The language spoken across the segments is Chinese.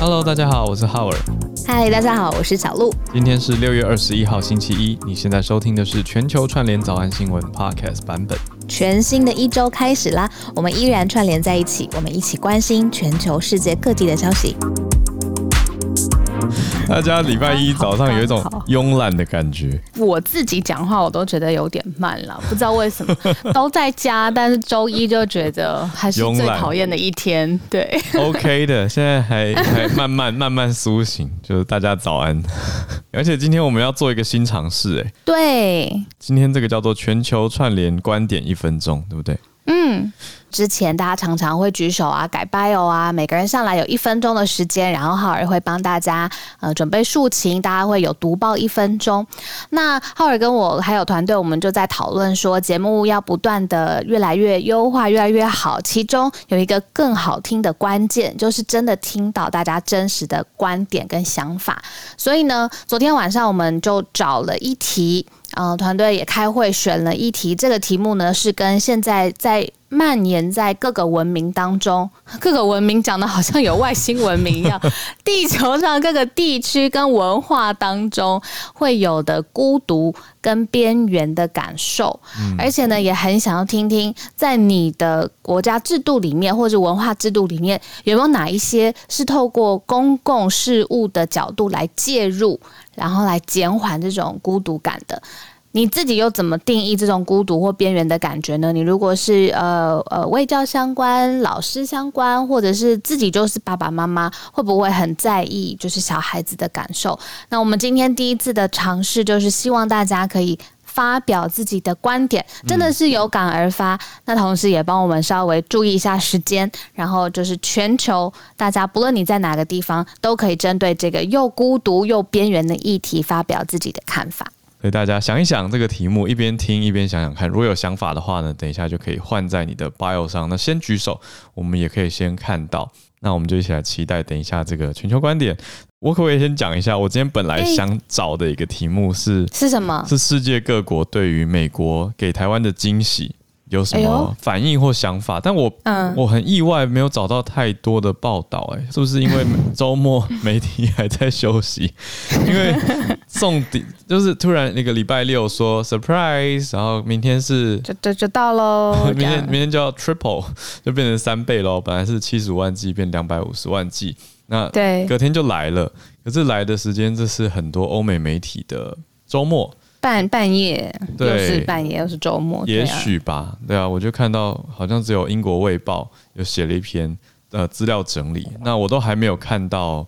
Hello，大家好，我是浩尔。嗨，大家好，我是小鹿。今天是六月二十一号星期一，你现在收听的是全球串联早安新闻 Podcast 版本。全新的一周开始啦，我们依然串联在一起，我们一起关心全球世界各地的消息。大家礼拜一早上有一种慵懒的感觉。我自己讲话我都觉得有点慢了，不知道为什么。都在家，但是周一就觉得还是最讨厌的一天。对，OK 的，现在还 还慢慢慢慢苏醒，就是大家早安。而且今天我们要做一个新尝试，哎，对，今天这个叫做全球串联观点一分钟，对不对？嗯。之前大家常常会举手啊，改 bio 啊，每个人上来有一分钟的时间，然后浩尔会帮大家呃准备抒情，大家会有读报一分钟。那浩尔跟我还有团队，我们就在讨论说，节目要不断的越来越优化，越来越好。其中有一个更好听的关键，就是真的听到大家真实的观点跟想法。所以呢，昨天晚上我们就找了一题，嗯，团队也开会选了一题，这个题目呢是跟现在在蔓延在各个文明当中，各个文明讲的好像有外星文明一样。地球上各个地区跟文化当中会有的孤独跟边缘的感受，而且呢，也很想要听听，在你的国家制度里面或者文化制度里面，有没有哪一些是透过公共事务的角度来介入，然后来减缓这种孤独感的。你自己又怎么定义这种孤独或边缘的感觉呢？你如果是呃呃卫教相关、老师相关，或者是自己就是爸爸妈妈，会不会很在意就是小孩子的感受？那我们今天第一次的尝试，就是希望大家可以发表自己的观点，真的是有感而发。那同时也帮我们稍微注意一下时间，然后就是全球大家不论你在哪个地方，都可以针对这个又孤独又边缘的议题发表自己的看法。所以大家想一想这个题目，一边听一边想想看。如果有想法的话呢，等一下就可以换在你的 bio 上。那先举手，我们也可以先看到。那我们就一起来期待，等一下这个全球观点。我可不可以先讲一下？我今天本来想找的一个题目是是什么？是世界各国对于美国给台湾的惊喜。有什么反应或想法？但我我很意外，没有找到太多的报道。哎，是不是因为周末媒体还在休息？因为送底就是突然那个礼拜六说 surprise，然后明天是就就就到喽，明天明天就要 triple，就变成三倍喽。本来是七十五万剂变两百五十万剂，那对隔天就来了。可是来的时间，这是很多欧美媒体的周末。半半夜，又是半夜，又是周末，也许吧，对啊，我就看到好像只有英国卫报有写了一篇呃资料整理，那我都还没有看到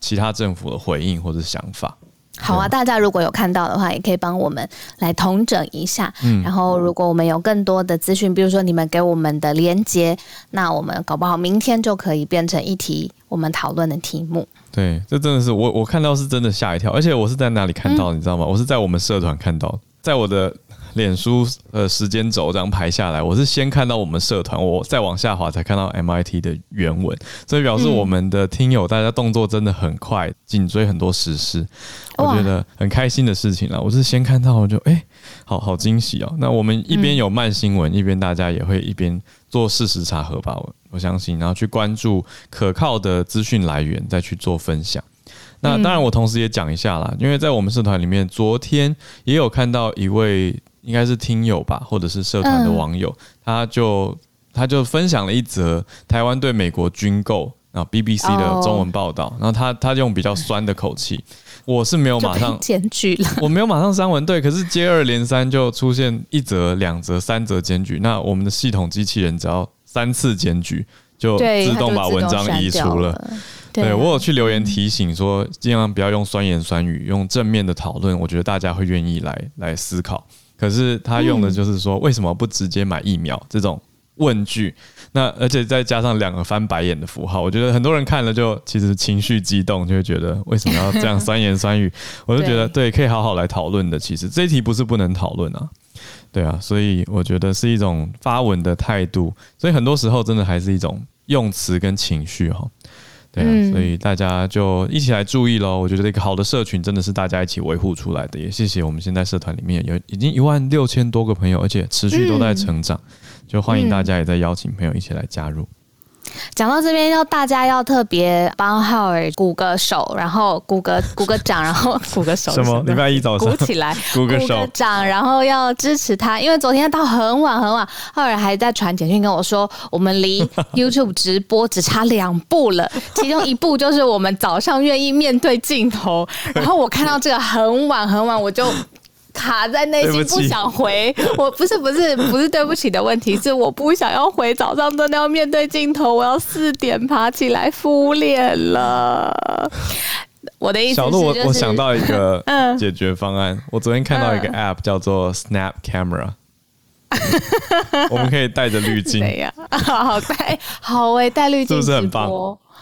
其他政府的回应或者想法。好啊，大家如果有看到的话，也可以帮我们来统整一下。嗯，然后如果我们有更多的资讯，比如说你们给我们的连接，那我们搞不好明天就可以变成一题我们讨论的题目。对，这真的是我我看到是真的吓一跳，而且我是在哪里看到，你知道吗？我是在我们社团看到，在我的。脸书呃时间轴这样排下来，我是先看到我们社团，我再往下滑才看到 MIT 的原文，所以表示我们的听友大家动作真的很快，紧追很多时事，我觉得很开心的事情了。我是先看到我就哎、欸，好好惊喜哦。那我们一边有慢新闻，一边大家也会一边做事实查核吧，我我相信，然后去关注可靠的资讯来源，再去做分享。那当然，我同时也讲一下啦，因为在我们社团里面，昨天也有看到一位。应该是听友吧，或者是社团的网友，他就他就分享了一则台湾对美国军购，然后 BBC 的中文报道，然后他他用比较酸的口气，我是没有马上检举了，我没有马上删文，对，可是接二连三就出现一则、两则、三则检举，那我们的系统机器人只要三次检举，就自动把文章移除了。对，我有去留言提醒说，尽量不要用酸言酸语，用正面的讨论，我觉得大家会愿意来来思考。可是他用的就是说，为什么不直接买疫苗这种问句？那而且再加上两个翻白眼的符号，我觉得很多人看了就其实情绪激动，就会觉得为什么要这样酸言酸语？我就觉得对，可以好好来讨论的。其实这一题不是不能讨论啊，对啊，所以我觉得是一种发文的态度。所以很多时候真的还是一种用词跟情绪哈。对啊，所以大家就一起来注意喽。我觉得一个好的社群真的是大家一起维护出来的。也谢谢我们现在社团里面有已经一万六千多个朋友，而且持续都在成长。就欢迎大家也在邀请朋友一起来加入。讲到这边，要大家要特别帮浩尔鼓个手，然后鼓个 鼓个掌，然后 鼓个手。什么？礼拜一早上鼓起来，鼓个手掌，然后要支持他，因为昨天到很晚很晚，浩尔还在传简讯跟我说，我们离 YouTube 直播只差两步了，其中一步就是我们早上愿意面对镜头。然后我看到这个很晚很晚，我就。卡在内心不想回，我不是不是不是对不起的问题，是我不想要回。早上真的要面对镜头，我要四点爬起来敷脸了。我的意思是、就是，小鹿，我我想到一个 解决方案。嗯、我昨天看到一个 App 叫做 Snap Camera，嗯、我们可以带着滤镜。对呀，好带好哎，带滤镜是不是很棒？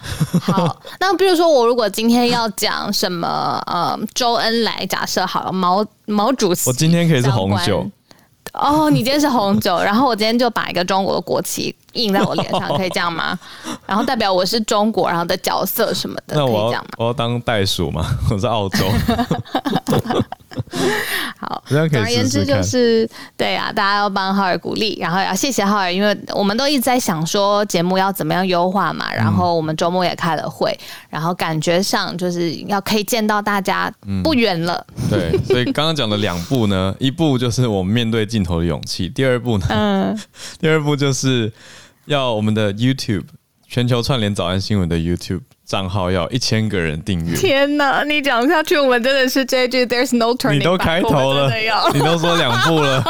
好，那比如说我如果今天要讲什么，呃，周恩来假设好了，毛毛主席，我今天可以是红酒。哦，你今天是红酒，然后我今天就把一个中国的国旗印在我脸上，可以这样吗？然后代表我是中国，然后的角色什么的，那我要可以这样吗？我要当袋鼠吗？我是澳洲。好，总而言之就是，对、啊，大家要帮浩尔鼓励，然后要谢谢浩尔，因为我们都一直在想说节目要怎么样优化嘛。然后我们周末也开了会，然后感觉上就是要可以见到大家不远了。嗯、对，所以刚刚讲的两步呢，一步就是我们面对镜头的勇气，第二步呢，嗯，第二步就是要我们的 YouTube 全球串联早安新闻的 YouTube。账号要一千个人订阅！天哪，你讲下去，我们真的是 JJ。There's no turning back。你都开头了，你都说两步了。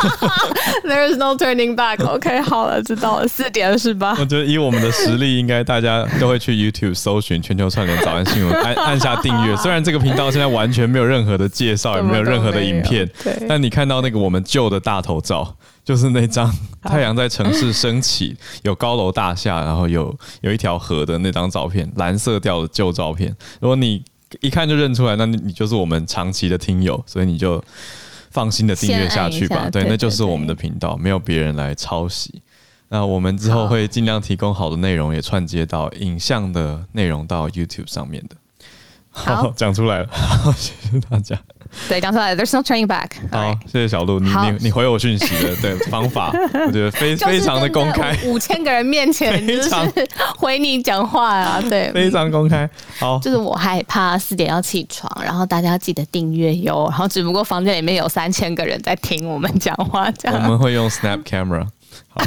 There's no turning back。OK，好了，知道了，四点是吧？我觉得以我们的实力，应该大家都会去 YouTube 搜寻全球串联早安新闻，按按下订阅。虽然这个频道现在完全没有任何的介绍，也没有任何的影片，但你看到那个我们旧的大头照。就是那张太阳在城市升起，有高楼大厦，然后有有一条河的那张照片，蓝色调的旧照片。如果你一看就认出来，那你你就是我们长期的听友，所以你就放心的订阅下去吧。对，那就是我们的频道，没有别人来抄袭。那我们之后会尽量提供好的内容，也串接到影像的内容到 YouTube 上面的。好，讲出来了，好，谢谢大家。对，讲出来，There's no turning back。好，谢谢小鹿，你你你回我讯息的对方法，我觉得非非常的公开，五千个人面前 就是回你讲话啊，对，非常公开。好，就是我害怕四点要起床，然后大家要记得订阅哟。然后只不过房间里面有三千个人在听我们讲话，这样。我们会用 Snap Camera。好，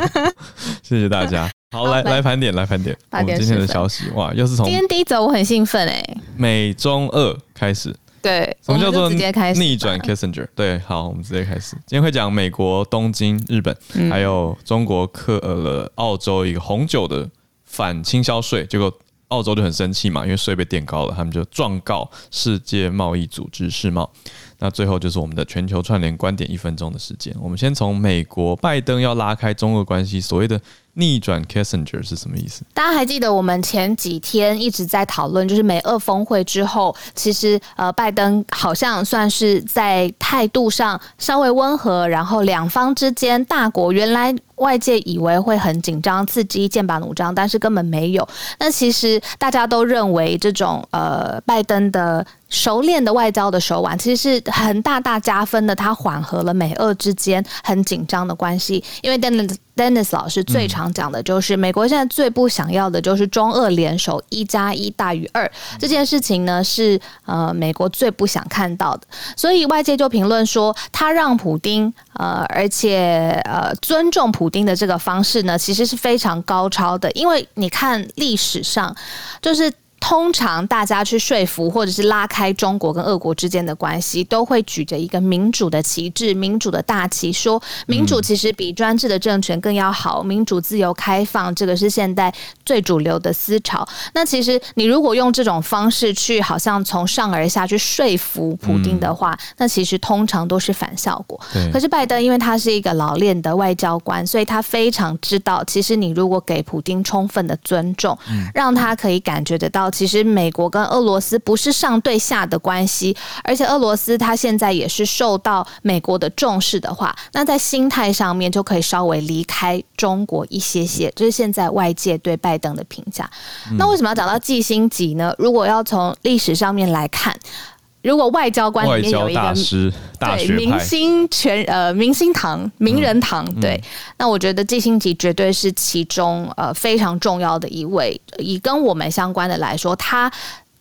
谢谢大家。好，来来盘点，来盘点，我们今天的消息哇，又是从今天第一则，我很兴奋哎，美中二开始。对，什么叫做逆转 Kissinger？对，好，我们直接开始。今天会讲美国东京、日本，还有中国克了澳洲一个红酒的反倾销税，结果澳洲就很生气嘛，因为税被垫高了，他们就状告世界贸易组织世贸。那最后就是我们的全球串联观点一分钟的时间，我们先从美国拜登要拉开中俄关系，所谓的。逆转 Kissinger 是什么意思？大家还记得我们前几天一直在讨论，就是美俄峰会之后，其实呃，拜登好像算是在态度上稍微温和，然后两方之间大国原来外界以为会很紧张刺激剑拔弩张，但是根本没有。那其实大家都认为这种呃拜登的熟练的外交的手腕，其实是很大大加分的，他缓和了美俄之间很紧张的关系，因为等等 Dennis 老师最常讲的就是，美国现在最不想要的就是中俄联手一加一大于二这件事情呢，是呃美国最不想看到的。所以外界就评论说，他让普丁呃，而且呃尊重普丁的这个方式呢，其实是非常高超的。因为你看历史上，就是。通常大家去说服或者是拉开中国跟俄国之间的关系，都会举着一个民主的旗帜、民主的大旗，说民主其实比专制的政权更要好，民主、自由、开放，这个是现代最主流的思潮。那其实你如果用这种方式去，好像从上而下去说服普丁的话，那其实通常都是反效果。可是拜登因为他是一个老练的外交官，所以他非常知道，其实你如果给普丁充分的尊重，让他可以感觉得到。其实美国跟俄罗斯不是上对下的关系，而且俄罗斯它现在也是受到美国的重视的话，那在心态上面就可以稍微离开中国一些些，这是现在外界对拜登的评价。那为什么要讲到季星级呢？如果要从历史上面来看，如果外交官里面有一个大师，大对明星全呃明星堂名人堂，嗯、对，那我觉得季星吉绝对是其中呃非常重要的一位。以跟我们相关的来说，他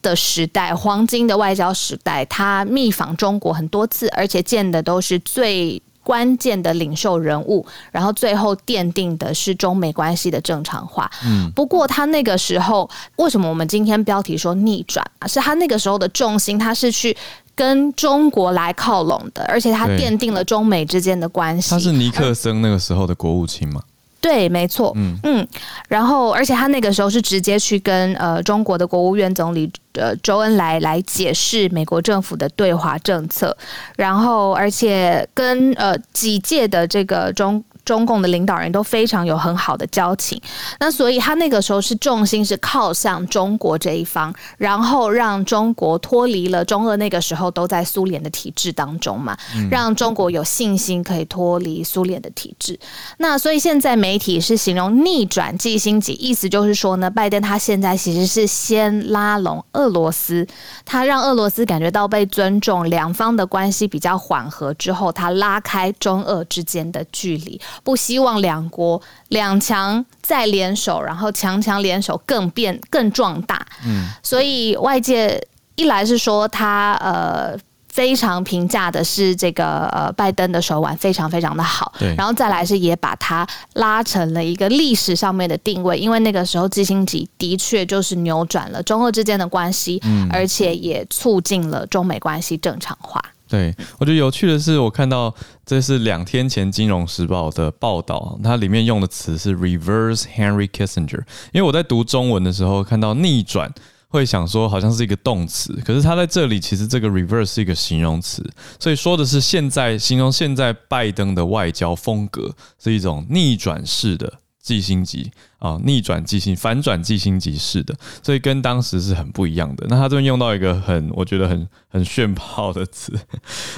的时代黄金的外交时代，他密访中国很多次，而且见的都是最关键的领袖人物，然后最后奠定的是中美关系的正常化。嗯，不过他那个时候为什么我们今天标题说逆转啊？是他那个时候的重心，他是去。跟中国来靠拢的，而且他奠定了中美之间的关系。他是尼克森那个时候的国务卿吗？对，没错。嗯嗯，然后而且他那个时候是直接去跟呃中国的国务院总理呃周恩来来解释美国政府的对华政策，然后而且跟呃几届的这个中。中共的领导人都非常有很好的交情，那所以他那个时候是重心是靠向中国这一方，然后让中国脱离了中俄那个时候都在苏联的体制当中嘛，让中国有信心可以脱离苏联的体制。那所以现在媒体是形容逆转季辛级，意思就是说呢，拜登他现在其实是先拉拢俄罗斯，他让俄罗斯感觉到被尊重，两方的关系比较缓和之后，他拉开中俄之间的距离。不希望两国两强再联手，然后强强联手更变更壮大。嗯，所以外界一来是说他呃非常评价的是这个呃拜登的手腕非常非常的好，然后再来是也把他拉成了一个历史上面的定位，因为那个时候基辛格的确就是扭转了中俄之间的关系，嗯，而且也促进了中美关系正常化。对，我觉得有趣的是，我看到这是两天前《金融时报》的报道，它里面用的词是 “reverse Henry Kissinger”。因为我在读中文的时候看到“逆转”，会想说好像是一个动词，可是它在这里其实这个 “reverse” 是一个形容词，所以说的是现在形容现在拜登的外交风格是一种逆转式的。记星级啊，逆转记星，反转记星级式的，所以跟当时是很不一样的。那他这边用到一个很，我觉得很很炫炮的词，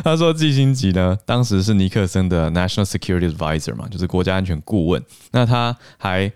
他说记星级呢，当时是尼克森的 National Security Advisor 嘛，就是国家安全顾问。那他还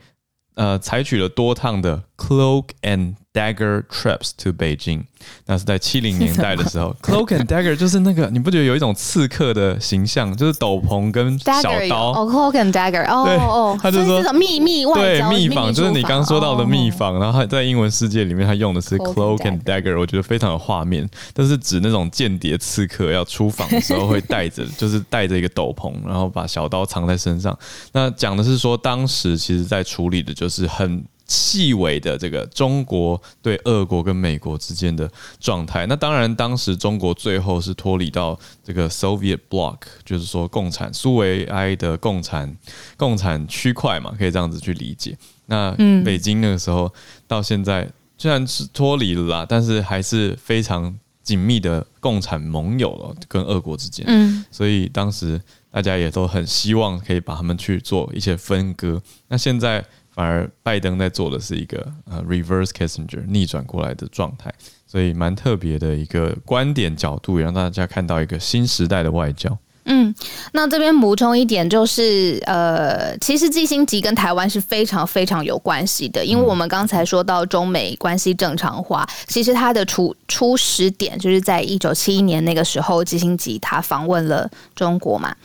呃采取了多趟的 cloak and dagger trips to Beijing。那是在七零年代的时候，cloak and dagger 就是那个，你不觉得有一种刺客的形象，就是斗篷跟小刀。哦，cloak and dagger，哦哦，他就说秘密外交，对，秘访就是你刚说到的秘访。然后他在英文世界里面，他用的是 cloak and dagger，我觉得非常有画面，但是指那种间谍刺客要出访的时候会带着，就是带着一个斗篷，然后把小刀藏在身上。那讲的是说，当时其实在处理的就是很。细微的这个中国对俄国跟美国之间的状态，那当然当时中国最后是脱离到这个 Soviet Bloc，就是说共产苏维埃的共产共产区块嘛，可以这样子去理解。那北京那个时候到现在虽然是脱离了啦，但是还是非常紧密的共产盟友了，跟俄国之间。嗯，所以当时大家也都很希望可以把他们去做一些分割。那现在。反而拜登在做的是一个呃 reverse Kissinger 逆转过来的状态，所以蛮特别的一个观点角度，也让大家看到一个新时代的外交。嗯，那这边补充一点，就是呃，其实季辛吉跟台湾是非常非常有关系的，因为我们刚才说到中美关系正常化，其实它的初初始点就是在一九七一年那个时候，季辛吉他访问了中国嘛，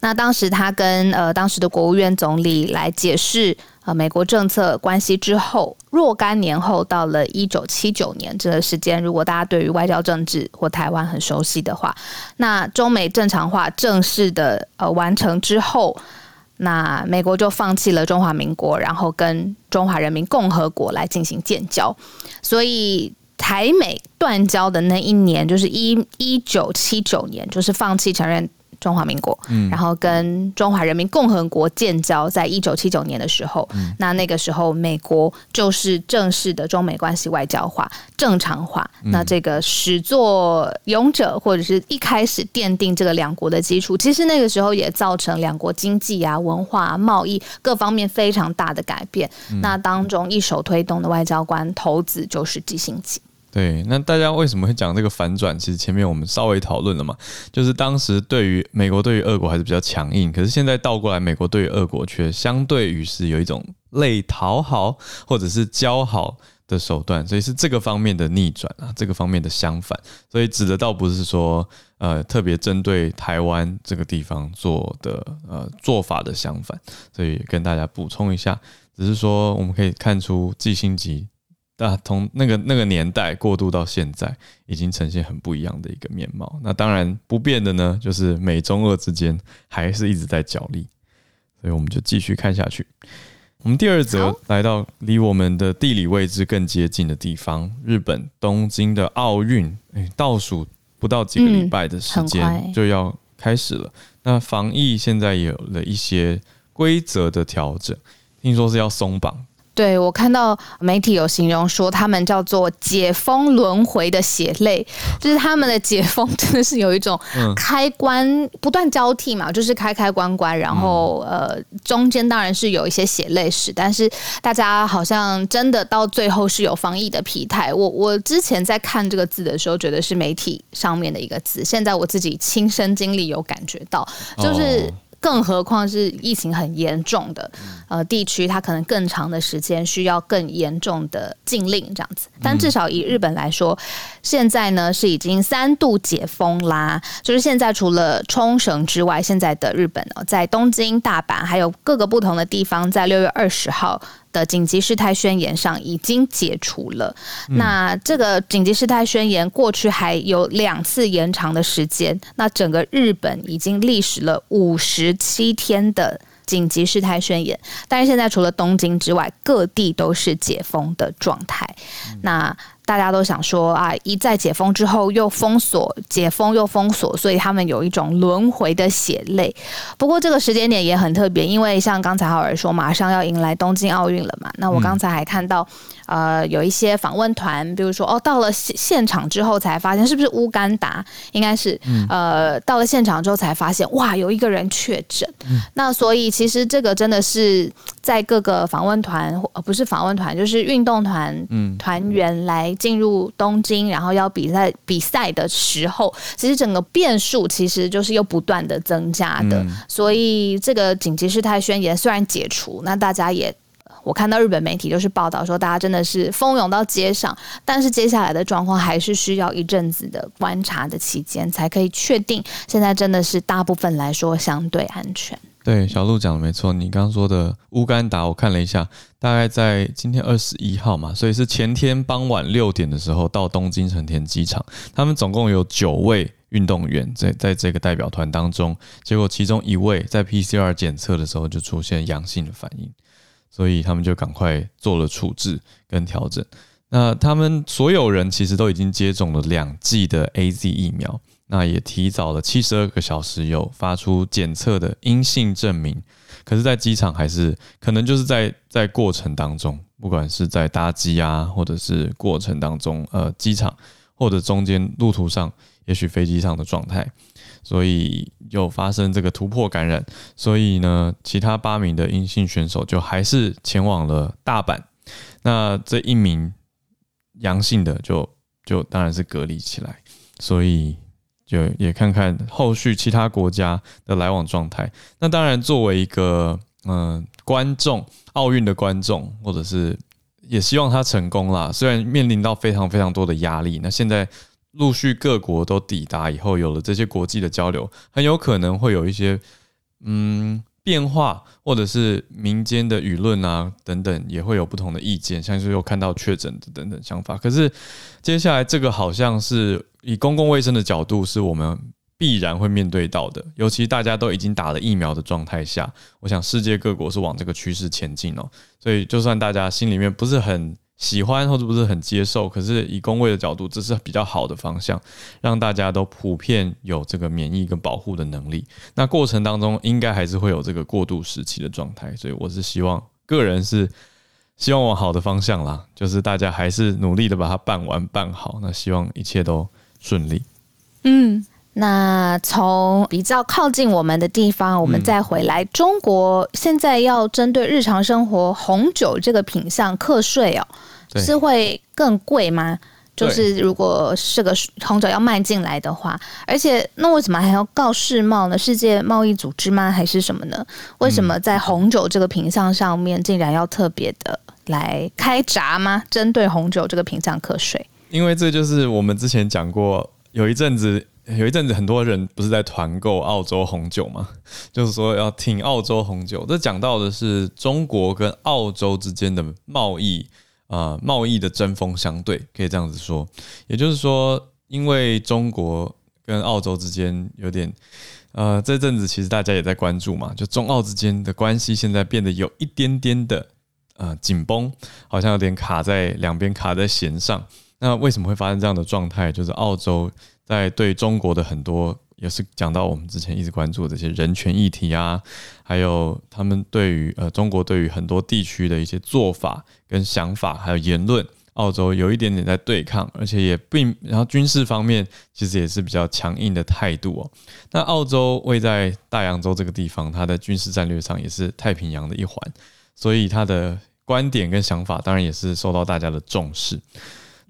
那当时他跟呃当时的国务院总理来解释。呃，美国政策关系之后，若干年后，到了一九七九年这个时间，如果大家对于外交政治或台湾很熟悉的话，那中美正常化正式的呃完成之后，那美国就放弃了中华民国，然后跟中华人民共和国来进行建交，所以台美断交的那一年就是一一九七九年，就是放弃承认。中华民国，然后跟中华人民共和国建交，在一九七九年的时候，那那个时候美国就是正式的中美关系外交化、正常化。那这个始作俑者或者是一开始奠定这个两国的基础，其实那个时候也造成两国经济啊、文化啊、贸易各方面非常大的改变。那当中一手推动的外交官头子就是基辛吉。对，那大家为什么会讲这个反转？其实前面我们稍微讨论了嘛，就是当时对于美国对于俄国还是比较强硬，可是现在倒过来，美国对于俄国却相对于是有一种类讨好或者是交好的手段，所以是这个方面的逆转啊，这个方面的相反，所以指的倒不是说呃特别针对台湾这个地方做的呃做法的相反，所以跟大家补充一下，只是说我们可以看出季辛吉啊从那个那个年代过渡到现在，已经呈现很不一样的一个面貌。那当然不变的呢，就是美中俄之间还是一直在角力，所以我们就继续看下去。我们第二则来到离我们的地理位置更接近的地方，日本东京的奥运，哎，倒数不到几个礼拜的时间就要开始了。那防疫现在也有了一些规则的调整，听说是要松绑。对，我看到媒体有形容说，他们叫做“解封轮回”的血泪，就是他们的解封真的是有一种开关不断交替嘛，就是开开关关，然后呃中间当然是有一些血泪史，但是大家好像真的到最后是有防疫的疲态。我我之前在看这个字的时候，觉得是媒体上面的一个字，现在我自己亲身经历有感觉到，就是。更何况是疫情很严重的呃地区，它可能更长的时间需要更严重的禁令这样子。但至少以日本来说，现在呢是已经三度解封啦。就是现在除了冲绳之外，现在的日本呢，在东京、大阪还有各个不同的地方，在六月二十号的紧急事态宣言上已经解除了。嗯、那这个紧急事态宣言过去还有两次延长的时间。那整个日本已经历时了五十七天的紧急事态宣言，但是现在除了东京之外，各地都是解封的状态。嗯、那大家都想说啊，一再解封之后又封锁，解封又封锁，所以他们有一种轮回的血泪。不过这个时间点也很特别，因为像刚才浩尔说，马上要迎来东京奥运了嘛。那我刚才还看到。呃，有一些访问团，比如说哦，到了现现场之后才发现是不是乌干达？应该是，呃，到了现场之后才发现，哇，有一个人确诊。嗯、那所以其实这个真的是在各个访问团，呃，不是访问团，就是运动团团员来进入东京，然后要比赛比赛的时候，其实整个变数其实就是又不断的增加的。嗯、所以这个紧急事态宣言虽然解除，那大家也。我看到日本媒体就是报道说，大家真的是蜂拥到街上，但是接下来的状况还是需要一阵子的观察的期间，才可以确定现在真的是大部分来说相对安全。对，小鹿讲的没错，你刚刚说的乌干达，我看了一下，大概在今天二十一号嘛，所以是前天傍晚六点的时候到东京成田机场，他们总共有九位运动员在在这个代表团当中，结果其中一位在 PCR 检测的时候就出现阳性的反应。所以他们就赶快做了处置跟调整。那他们所有人其实都已经接种了两剂的 AZ 疫苗，那也提早了七十二个小时有发出检测的阴性证明。可是，在机场还是可能就是在在过程当中，不管是在搭机啊，或者是过程当中，呃，机场或者中间路途上，也许飞机上的状态。所以又发生这个突破感染，所以呢，其他八名的阴性选手就还是前往了大阪。那这一名阳性的就就当然是隔离起来，所以就也看看后续其他国家的来往状态。那当然，作为一个嗯、观众，奥运的观众，或者是也希望他成功啦。虽然面临到非常非常多的压力，那现在。陆续各国都抵达以后，有了这些国际的交流，很有可能会有一些嗯变化，或者是民间的舆论啊等等，也会有不同的意见，像是有看到确诊的等等想法。可是接下来这个好像是以公共卫生的角度，是我们必然会面对到的，尤其大家都已经打了疫苗的状态下，我想世界各国是往这个趋势前进哦。所以就算大家心里面不是很。喜欢或者不是很接受，可是以公卫的角度，这是比较好的方向，让大家都普遍有这个免疫跟保护的能力。那过程当中应该还是会有这个过渡时期的状态，所以我是希望个人是希望往好的方向啦，就是大家还是努力的把它办完办好。那希望一切都顺利。嗯，那从比较靠近我们的地方，我们再回来，嗯、中国现在要针对日常生活红酒这个品项课税哦。是会更贵吗？就是如果这个红酒要卖进来的话，而且那为什么还要告世贸呢？世界贸易组织吗？还是什么呢？为什么在红酒这个品项上面竟然要特别的来开闸吗？针对红酒这个品项课税？因为这就是我们之前讲过，有一阵子，有一阵子很多人不是在团购澳洲红酒吗？就是说要挺澳洲红酒。这讲到的是中国跟澳洲之间的贸易啊，贸易的针锋相对，可以这样子说。也就是说，因为中国跟澳洲之间有点。呃，这阵子其实大家也在关注嘛，就中澳之间的关系现在变得有一点点的呃紧绷，好像有点卡在两边卡在弦上。那为什么会发生这样的状态？就是澳洲在对中国的很多，也是讲到我们之前一直关注的这些人权议题啊，还有他们对于呃中国对于很多地区的一些做法跟想法，还有言论。澳洲有一点点在对抗，而且也并然后军事方面其实也是比较强硬的态度哦。那澳洲位在大洋洲这个地方，它的军事战略上也是太平洋的一环，所以它的观点跟想法当然也是受到大家的重视。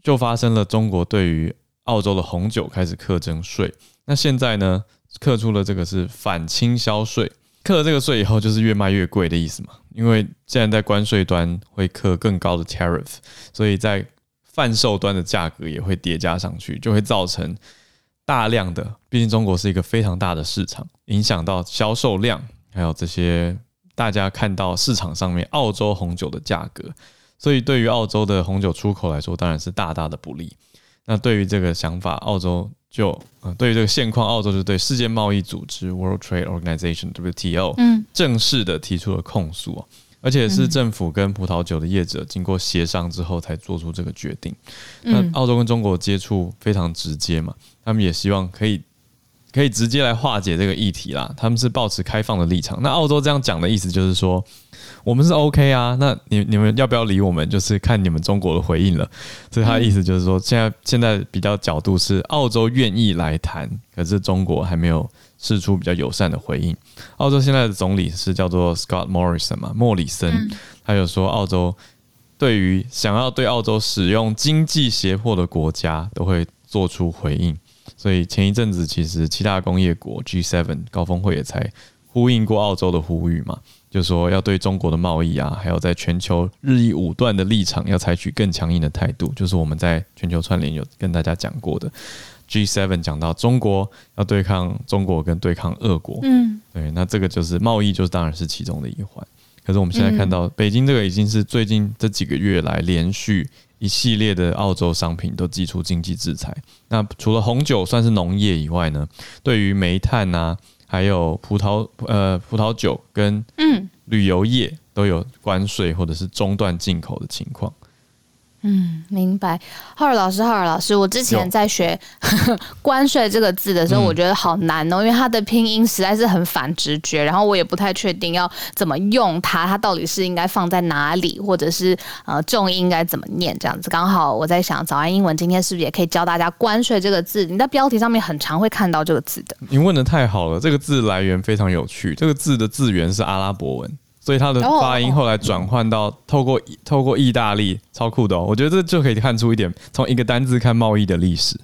就发生了中国对于澳洲的红酒开始课征税，那现在呢，课出了这个是反倾销税。课了这个税以后，就是越卖越贵的意思嘛。因为现在在关税端会课更高的 tariff，所以在贩售端的价格也会叠加上去，就会造成大量的。毕竟中国是一个非常大的市场，影响到销售量，还有这些大家看到市场上面澳洲红酒的价格。所以对于澳洲的红酒出口来说，当然是大大的不利。那对于这个想法，澳洲。就啊，对于这个现况，澳洲就对世界贸易组织 （World Trade Organization，WTO） 嗯，正式的提出了控诉，而且是政府跟葡萄酒的业者经过协商之后才做出这个决定。那澳洲跟中国接触非常直接嘛，他们也希望可以可以直接来化解这个议题啦。他们是抱持开放的立场。那澳洲这样讲的意思就是说。我们是 OK 啊，那你你们要不要理我们？就是看你们中国的回应了。所以他的意思就是说，现在现在比较角度是澳洲愿意来谈，可是中国还没有释出比较友善的回应。澳洲现在的总理是叫做 Scott Morrison 嘛，莫里森，他有说澳洲对于想要对澳洲使用经济胁迫的国家都会做出回应。所以前一阵子其实七大工业国 G7 高峰会也才呼应过澳洲的呼吁嘛。就是说，要对中国的贸易啊，还有在全球日益武断的立场，要采取更强硬的态度。就是我们在全球串联有跟大家讲过的，G7 讲到中国要对抗中国跟对抗俄国，嗯，对，那这个就是贸易，就是当然是其中的一环。可是我们现在看到，北京这个已经是最近这几个月来连续一系列的澳洲商品都寄出经济制裁。那除了红酒算是农业以外呢，对于煤炭啊。还有葡萄呃葡萄酒跟嗯旅游业都有关税或者是中断进口的情况。嗯，明白。浩尔老师，浩尔老师，我之前在学 “关税”这个字的时候，我觉得好难哦，因为它的拼音实在是很反直觉，然后我也不太确定要怎么用它，它到底是应该放在哪里，或者是呃重音应该怎么念这样子。刚好我在想，早安英文今天是不是也可以教大家“关税”这个字？你在标题上面很常会看到这个字的。你问的太好了，这个字来源非常有趣，这个字的字源是阿拉伯文。所以它的发音后来转换到透过透过意大利，超酷的哦！我觉得这就可以看出一点，从一个单字看贸易的历史。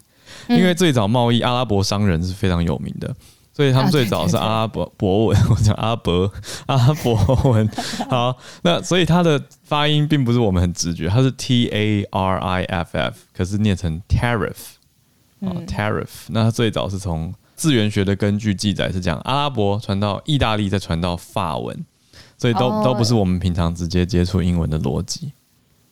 因为最早贸易阿拉伯商人是非常有名的，所以他们最早是阿拉伯博文，我讲阿拉伯 阿拉伯文。好，那所以它的发音并不是我们很直觉，它是 T A R I F F，可是念成 tariff 啊 tariff。那它最早是从字源学的根据记载是这样，阿拉伯传到意大利，再传到法文。所以都都不是我们平常直接接触英文的逻辑。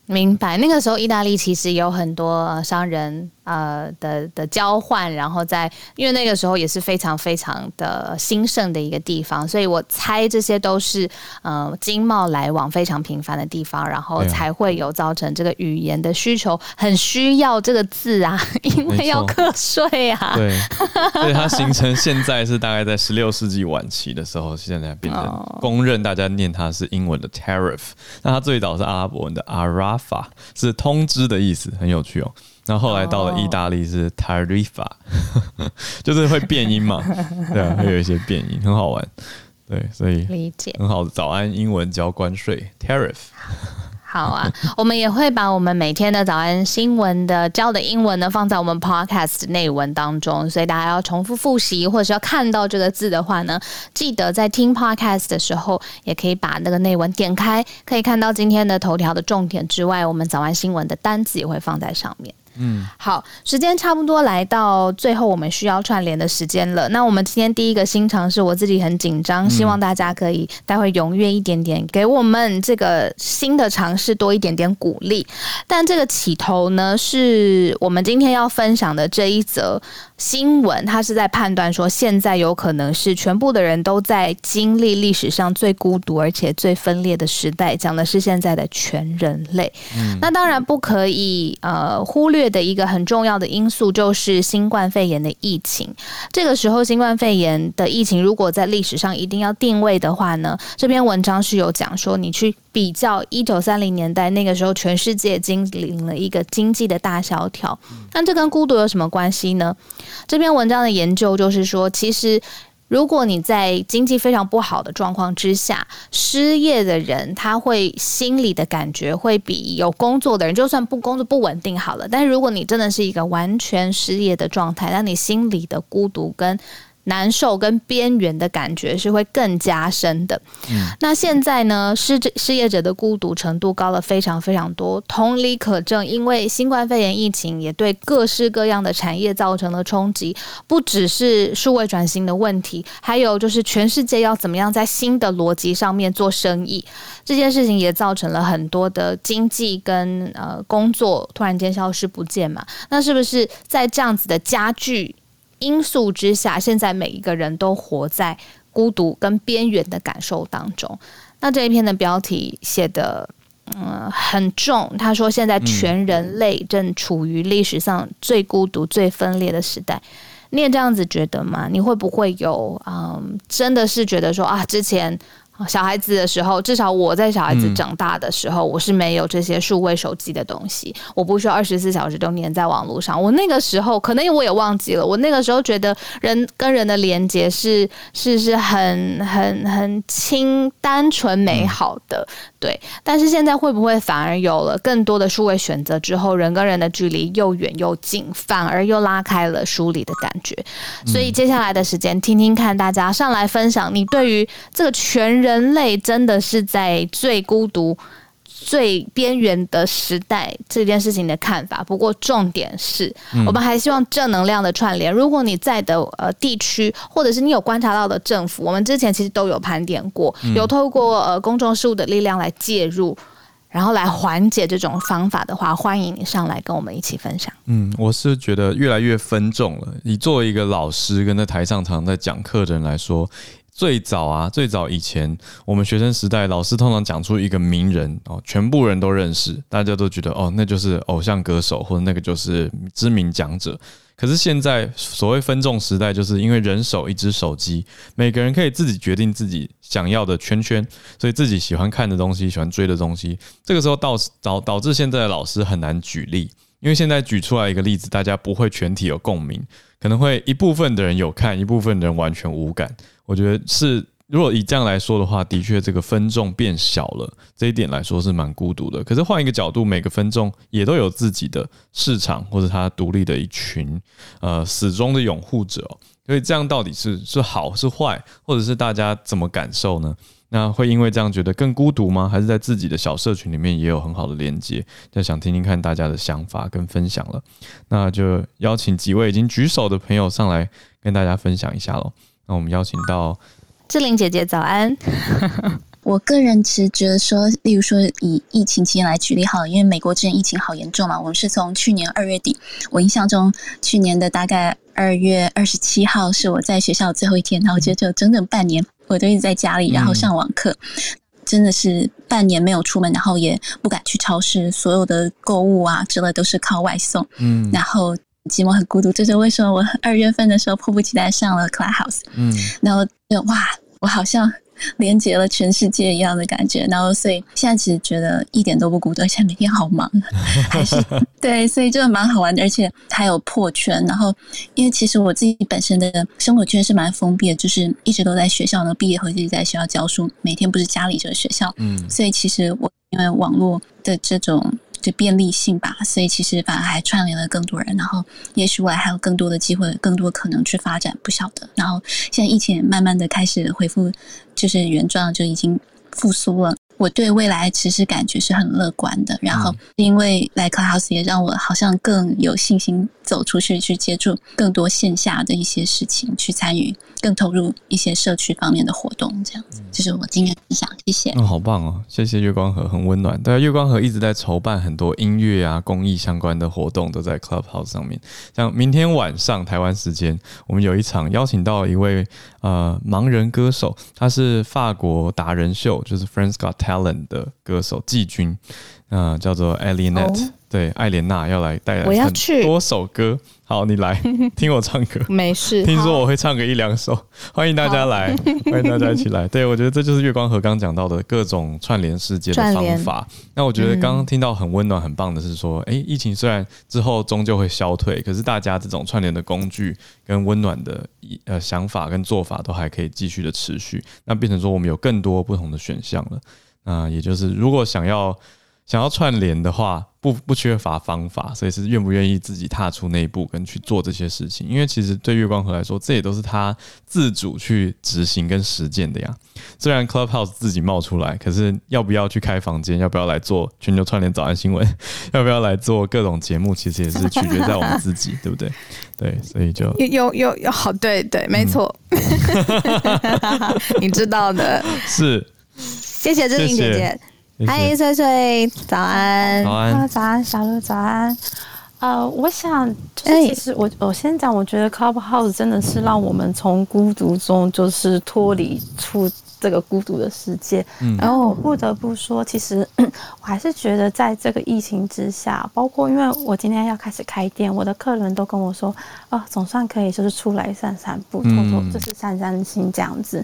明白，那个时候意大利其实有很多商人。呃的的交换，然后在因为那个时候也是非常非常的兴盛的一个地方，所以我猜这些都是呃经贸来往非常频繁的地方，然后才会有造成这个语言的需求，很需要这个字啊，因为要课税啊。对，所以它形成现在是大概在十六世纪晚期的时候，现在变成公认，大家念它是英文的 tariff，那它最早是阿拉伯文的 arafa，是通知的意思，很有趣哦。然后后来到了意大利是 Tarifa，就是会变音嘛，对啊，会有一些变音，很好玩，对，所以理解很好的早安英文教关税 Tariff。好啊，我们也会把我们每天的早安新闻的教的英文呢放在我们 podcast 内文当中，所以大家要重复复习或者是要看到这个字的话呢，记得在听 podcast 的时候也可以把那个内文点开，可以看到今天的头条的重点之外，我们早安新闻的单词也会放在上面。嗯，好，时间差不多来到最后，我们需要串联的时间了。那我们今天第一个新尝试，我自己很紧张，希望大家可以待会踊跃一点点，给我们这个新的尝试多一点点鼓励。但这个起头呢，是我们今天要分享的这一则新闻，它是在判断说，现在有可能是全部的人都在经历历史上最孤独而且最分裂的时代，讲的是现在的全人类。嗯，那当然不可以呃忽略。的一个很重要的因素就是新冠肺炎的疫情。这个时候，新冠肺炎的疫情如果在历史上一定要定位的话呢，这篇文章是有讲说，你去比较一九三零年代那个时候，全世界经历了一个经济的大萧条，那这跟孤独有什么关系呢？这篇文章的研究就是说，其实。如果你在经济非常不好的状况之下，失业的人他会心里的感觉会比有工作的人，就算不工作不稳定好了，但是如果你真的是一个完全失业的状态，那你心里的孤独跟难受跟边缘的感觉是会更加深的。嗯，那现在呢，失失业者的孤独程度高了非常非常多。同理可证，因为新冠肺炎疫情也对各式各样的产业造成了冲击，不只是数位转型的问题，还有就是全世界要怎么样在新的逻辑上面做生意，这件事情也造成了很多的经济跟呃工作突然间消失不见嘛。那是不是在这样子的加剧因素之下，现在每一个人都活在孤独跟边缘的感受当中。那这一篇的标题写的嗯很重，他说现在全人类正处于历史上最孤独、最分裂的时代。你也这样子觉得吗？你会不会有嗯，真的是觉得说啊，之前。小孩子的时候，至少我在小孩子长大的时候，嗯、我是没有这些数位手机的东西，我不需要二十四小时都黏在网络上。我那个时候，可能我也忘记了，我那个时候觉得人跟人的连接是是是很很很轻、单纯、美好的，对。但是现在会不会反而有了更多的数位选择之后，人跟人的距离又远又近，反而又拉开了疏离的感觉？所以接下来的时间，听听看大家上来分享，你对于这个全。人类真的是在最孤独、最边缘的时代这件事情的看法。不过重点是，我们还希望正能量的串联。如果你在的呃地区，或者是你有观察到的政府，我们之前其实都有盘点过，有透过呃公众事务的力量来介入，然后来缓解这种方法的话，欢迎你上来跟我们一起分享。嗯，我是觉得越来越分众了。你作为一个老师，跟在台上常常在讲课的人来说。最早啊，最早以前，我们学生时代，老师通常讲出一个名人哦，全部人都认识，大家都觉得哦，那就是偶像歌手，或者那个就是知名讲者。可是现在所谓分众时代，就是因为人手一只手机，每个人可以自己决定自己想要的圈圈，所以自己喜欢看的东西、喜欢追的东西，这个时候导导导致现在的老师很难举例，因为现在举出来一个例子，大家不会全体有共鸣，可能会一部分的人有看，一部分的人完全无感。我觉得是，如果以这样来说的话，的确这个分众变小了，这一点来说是蛮孤独的。可是换一个角度，每个分众也都有自己的市场，或者他独立的一群呃死忠的拥护者。所以这样到底是是好是坏，或者是大家怎么感受呢？那会因为这样觉得更孤独吗？还是在自己的小社群里面也有很好的连接？就想听听看大家的想法跟分享了。那就邀请几位已经举手的朋友上来跟大家分享一下喽。那我们邀请到志玲姐姐，早安。我个人其实觉得说，例如说以疫情期间来举例好了，因为美国之前疫情好严重嘛，我们是从去年二月底，我印象中去年的大概二月二十七号是我在学校最后一天，然后我觉得就整整半年，我都一直在家里，然后上网课，真的是半年没有出门，然后也不敢去超市，所有的购物啊之类都是靠外送，嗯，然后。寂寞很孤独，这是为什么？我二月份的时候迫不及待上了 Clubhouse，嗯，然后就哇，我好像连接了全世界一样的感觉。然后，所以现在其实觉得一点都不孤独，而且每天好忙，还是对，所以就蛮好玩的。而且还有破圈。然后，因为其实我自己本身的生活圈是蛮封闭的，就是一直都在学校呢，毕业后就在学校教书，每天不是家里就是学校。嗯，所以其实我因为网络的这种。就便利性吧，所以其实反而还串联了更多人，然后也许未来还有更多的机会，更多可能去发展，不晓得。然后现在疫情也慢慢的开始恢复，就是原状就已经复苏了。我对未来其实感觉是很乐观的，然后因为来 Clubhouse 也让我好像更有信心走出去，去接触更多线下的一些事情，去参与更投入一些社区方面的活动，这样子，这是我今天分享，谢谢。嗯，好棒哦，谢谢月光河，很温暖。对啊，月光河一直在筹办很多音乐啊、公益相关的活动，都在 Clubhouse 上面。像明天晚上台湾时间，我们有一场邀请到一位呃盲人歌手，他是法国达人秀，就是 France Got Talent 的歌手季军，嗯、呃，叫做 Alienette，、哦、对，艾莲娜要来带来很多首歌。好，你来听我唱歌，没事。听说我会唱个一两首，欢迎大家来，欢迎大家一起来。对，我觉得这就是月光河刚讲到的各种串联世界的方法。那我觉得刚刚听到很温暖、很棒的是说，哎、嗯欸，疫情虽然之后终究会消退，可是大家这种串联的工具跟温暖的呃想法跟做法都还可以继续的持续。那变成说我们有更多不同的选项了。那也就是如果想要。想要串联的话，不不缺乏方法，所以是愿不愿意自己踏出那一步跟去做这些事情。因为其实对月光河来说，这也都是他自主去执行跟实践的呀。虽然 Clubhouse 自己冒出来，可是要不要去开房间，要不要来做全球串联早安新闻，要不要来做各种节目，其实也是取决在我们自己，对不对？对，所以就有有有好，对对，没错，嗯、你知道的，是，谢谢志玲姐姐。嗨，翠翠，早安！早安，早安，小鹿，早安。呃，我想，就是其实我我先讲，我觉得 Clubhouse 真的是让我们从孤独中就是脱离出这个孤独的世界。嗯，然后我不得不说，其实 我还是觉得在这个疫情之下，包括因为我今天要开始开店，我的客人都跟我说，啊、呃，总算可以就是出来散散步，透透就是散散心这样子。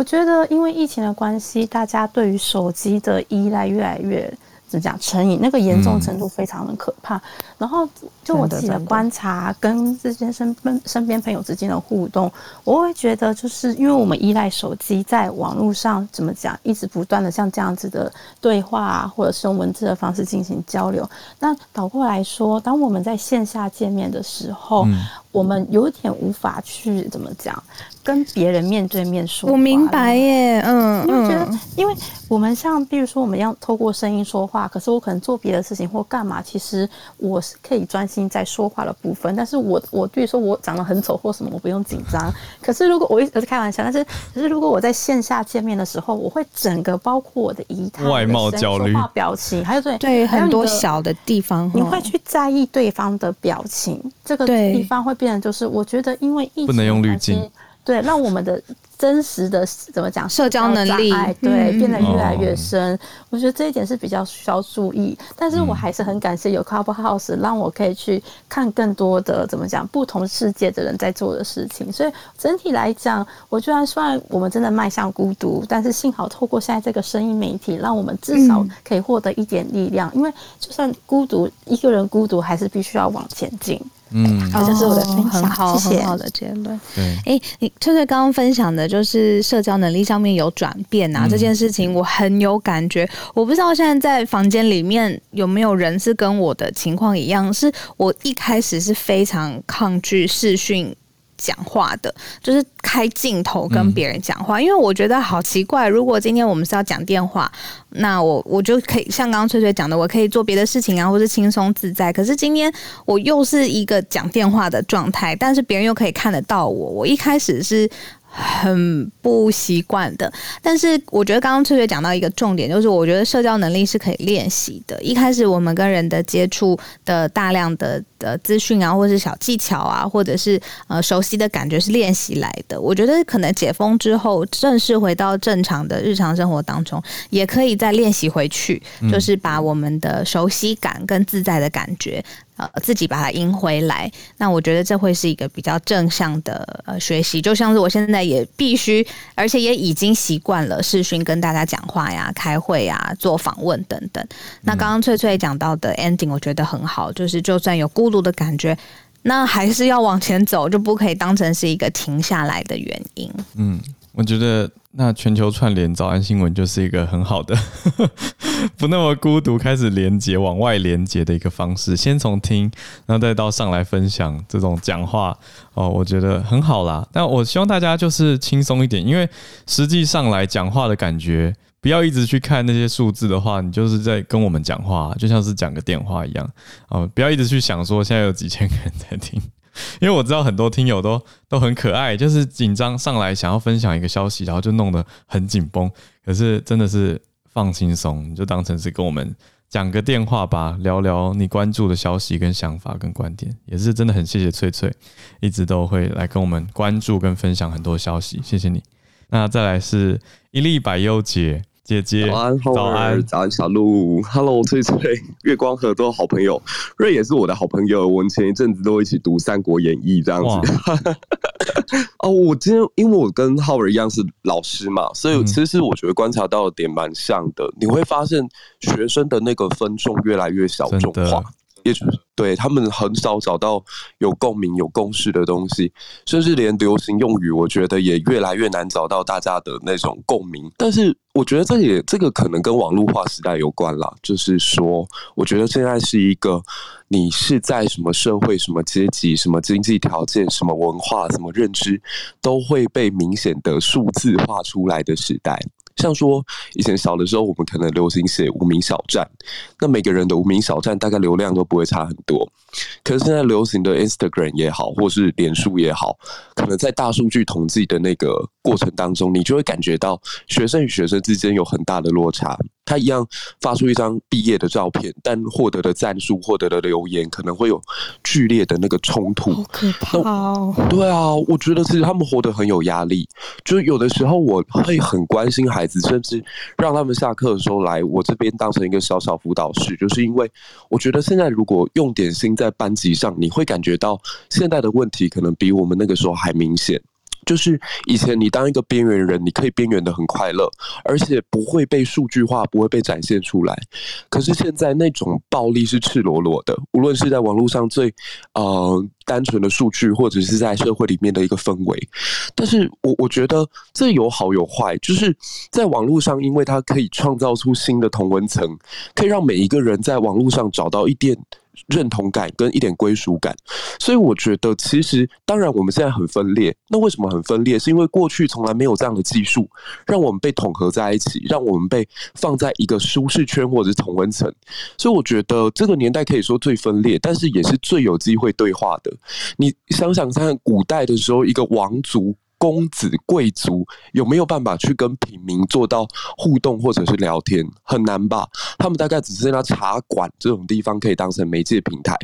我觉得，因为疫情的关系，大家对于手机的依赖越来越。怎么讲成瘾，那个严重程度非常的可怕。嗯、然后就我自己的观察，跟这些身边身边朋友之间的互动，我会觉得，就是因为我们依赖手机，在网络上怎么讲，一直不断的像这样子的对话、啊，或者是用文字的方式进行交流。那倒过来说，当我们在线下见面的时候，嗯、我们有点无法去怎么讲。跟别人面对面说，我明白耶，嗯，因为觉得，因为我们像，比如说，我们要透过声音说话，可是我可能做别的事情或干嘛，其实我是可以专心在说话的部分。但是我，我比如说我长得很丑或什么，我不用紧张。可是如果我一直是开玩笑，但是可是如果我在线下见面的时候，我会整个包括我的仪态、外貌焦虑、说话表情，还有对对很多小的地方，你会去在意对方的表情，这个地方会变成就是，我觉得因为疫情不能用滤镜。对，让我们的真实的怎么讲社交能力对变得越来越深。我觉得这一点是比较需要注意。但是我还是很感谢有 Clubhouse，让我可以去看更多的怎么讲不同世界的人在做的事情。所以整体来讲，我觉得虽然我们真的迈向孤独，但是幸好透过现在这个声音媒体，让我们至少可以获得一点力量。因为就算孤独，一个人孤独还是必须要往前进。嗯，好这是我的分享，很好，谢谢。很好的结论。对，哎、欸，你翠翠刚刚分享的就是社交能力上面有转变啊，嗯、这件事情我很有感觉。我不知道现在在房间里面有没有人是跟我的情况一样，是我一开始是非常抗拒视讯。讲话的，就是开镜头跟别人讲话，嗯、因为我觉得好奇怪。如果今天我们是要讲电话，那我我就可以像刚刚翠翠讲的，我可以做别的事情啊，或是轻松自在。可是今天我又是一个讲电话的状态，但是别人又可以看得到我。我一开始是很不习惯的，但是我觉得刚刚翠翠讲到一个重点，就是我觉得社交能力是可以练习的。一开始我们跟人的接触的大量的。的资讯啊，或者是小技巧啊，或者是呃熟悉的感觉是练习来的。我觉得可能解封之后，正式回到正常的日常生活当中，也可以再练习回去，就是把我们的熟悉感跟自在的感觉。呃，自己把它赢回来，那我觉得这会是一个比较正向的呃学习，就像是我现在也必须，而且也已经习惯了视讯跟大家讲话呀、开会呀、做访问等等。那刚刚翠翠讲到的 ending，我觉得很好，就是就算有孤独的感觉，那还是要往前走，就不可以当成是一个停下来的原因。嗯，我觉得。那全球串联早安新闻就是一个很好的 不那么孤独，开始连接往外连接的一个方式。先从听，然后再到上来分享这种讲话哦，我觉得很好啦。但我希望大家就是轻松一点，因为实际上来讲话的感觉，不要一直去看那些数字的话，你就是在跟我们讲话，就像是讲个电话一样哦。不要一直去想说现在有几千个人在听。因为我知道很多听友都都很可爱，就是紧张上来想要分享一个消息，然后就弄得很紧绷。可是真的是放轻松，你就当成是跟我们讲个电话吧，聊聊你关注的消息跟想法跟观点，也是真的很谢谢翠翠，一直都会来跟我们关注跟分享很多消息，谢谢你。那再来是一粒百优解。姐姐，早安，早安，早安，小鹿，Hello，翠翠，月光河都好朋友，瑞也是我的好朋友，我们前一阵子都一起读《三国演义》这样子。哦，我今天因为我跟浩尔一样是老师嘛，所以其实我觉得观察到的点蛮像的，你会发现学生的那个分众越来越小众化。也就是对他们很少找到有共鸣、有共识的东西，甚至连流行用语，我觉得也越来越难找到大家的那种共鸣。但是，我觉得这也这个可能跟网络化时代有关啦。就是说，我觉得现在是一个你是在什么社会、什么阶级、什么经济条件、什么文化、什么认知，都会被明显的数字化出来的时代。像说以前小的时候，我们可能流行写无名小站，那每个人的无名小站大概流量都不会差很多。可是现在流行的 Instagram 也好，或是脸书也好，可能在大数据统计的那个过程当中，你就会感觉到学生与学生之间有很大的落差。他一样发出一张毕业的照片，但获得的赞数、获得的留言可能会有剧烈的那个冲突。好可怕哦！对啊，我觉得其实他们活得很有压力。就是有的时候我会很关心孩子，甚至让他们下课的时候来我这边当成一个小小辅导室，就是因为我觉得现在如果用点心在班级上，你会感觉到现在的问题可能比我们那个时候还明显。就是以前你当一个边缘人，你可以边缘的很快乐，而且不会被数据化，不会被展现出来。可是现在那种暴力是赤裸裸的，无论是在网络上最呃单纯的数据，或者是在社会里面的一个氛围。但是我我觉得这有好有坏，就是在网络上，因为它可以创造出新的同文层，可以让每一个人在网络上找到一点。认同感跟一点归属感，所以我觉得其实当然我们现在很分裂，那为什么很分裂？是因为过去从来没有这样的技术，让我们被统合在一起，让我们被放在一个舒适圈或者是同温层。所以我觉得这个年代可以说最分裂，但是也是最有机会对话的。你想想看，古代的时候，一个王族。公子贵族有没有办法去跟平民做到互动或者是聊天？很难吧？他们大概只剩下茶馆这种地方可以当成媒介平台。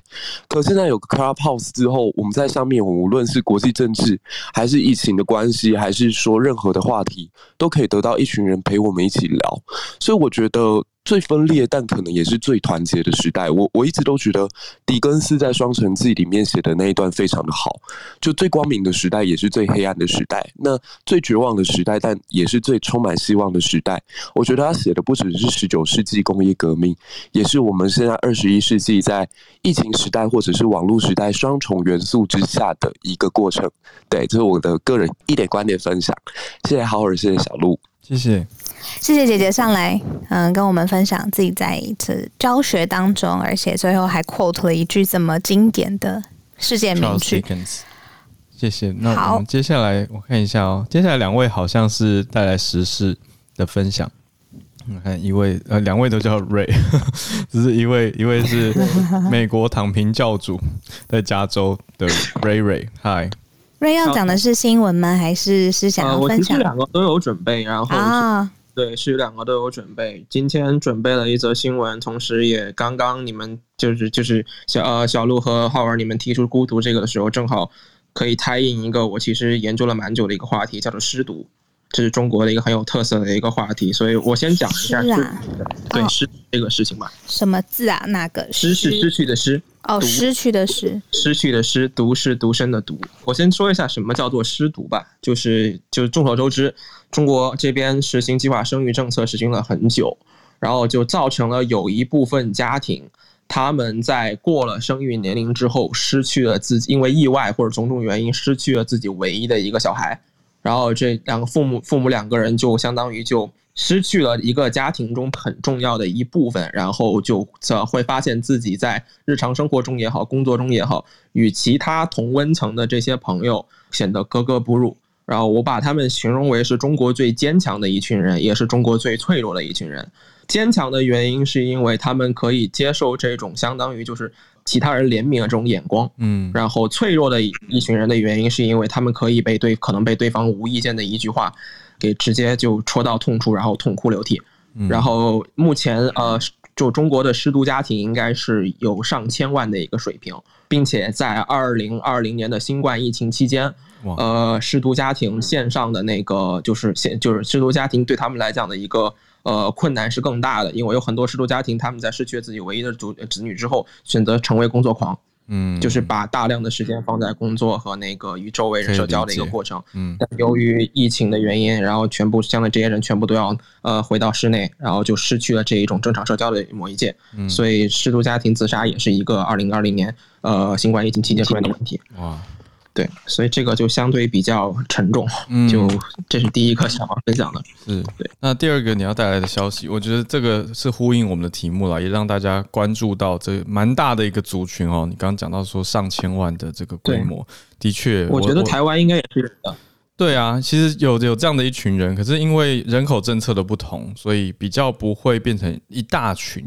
可现在有个 Clubhouse 之后，我们在上面，无论是国际政治，还是疫情的关系，还是说任何的话题，都可以得到一群人陪我们一起聊。所以我觉得。最分裂，但可能也是最团结的时代。我我一直都觉得，狄更斯在《双城记》里面写的那一段非常的好。就最光明的时代，也是最黑暗的时代；那最绝望的时代，但也是最充满希望的时代。我觉得他写的不只是十九世纪工业革命，也是我们现在二十一世纪在疫情时代或者是网络时代双重元素之下的一个过程。对，这是我的个人一点观点分享。谢谢浩尔，谢谢小鹿。谢谢，谢谢姐姐上来，嗯，跟我们分享自己在一次教学当中，而且最后还 quote 了一句这么经典的世界名句。谢谢。那我们接下来我看一下哦，接下来两位好像是带来时事的分享。我看一位呃，两位都叫 Ray，只是一位一位是美国躺平教主，在加州的 Ray Ray。Hi。Ray 要讲的是新闻吗？还是是想要分享？呃、我其实两个都有准备，然后啊，对，是两个都有准备。今天准备了一则新闻，同时也刚刚你们就是就是小呃小鹿和浩文你们提出孤独这个的时候，正好可以 tie in 一个我其实研究了蛮久的一个话题，叫做失独。这是中国的一个很有特色的一个话题，所以我先讲一下对失、哦、这个事情吧。什么字啊？那个失是失去的失哦，失去的失，失去的失，独是独身的独。我先说一下什么叫做失独吧，就是就是众所周知，中国这边实行计划生育政策实行了很久，然后就造成了有一部分家庭他们在过了生育年龄之后，失去了自己，因为意外或者种种原因失去了自己唯一的一个小孩。然后这两个父母，父母两个人就相当于就失去了一个家庭中很重要的一部分，然后就会发现自己在日常生活中也好，工作中也好，与其他同温层的这些朋友显得格格不入。然后我把他们形容为是中国最坚强的一群人，也是中国最脆弱的一群人。坚强的原因是因为他们可以接受这种相当于就是。其他人怜悯的这种眼光，嗯，然后脆弱的一群人的原因，是因为他们可以被对可能被对方无意间的一句话，给直接就戳到痛处，然后痛哭流涕。然后目前呃，就中国的失独家庭应该是有上千万的一个水平，并且在二零二零年的新冠疫情期间，呃，失独家庭线上的那个就是线就是失独家庭对他们来讲的一个。呃，困难是更大的，因为有很多失独家庭，他们在失去了自己唯一的主子女之后，选择成为工作狂，嗯，就是把大量的时间放在工作和那个与周围人社交的一个过程，嗯，但由于疫情的原因，然后全部相当于这些人全部都要呃回到室内，然后就失去了这一种正常社交的某一届，嗯，所以失独家庭自杀也是一个二零二零年呃新冠疫情期间出现的问题，哇。对，所以这个就相对比较沉重，嗯，就这是第一个想要分享的。是，对。那第二个你要带来的消息，我觉得这个是呼应我们的题目了，也让大家关注到这蛮大的一个族群哦。你刚刚讲到说上千万的这个规模，的确，我觉得台湾应该也是的。对啊，其实有有这样的一群人，可是因为人口政策的不同，所以比较不会变成一大群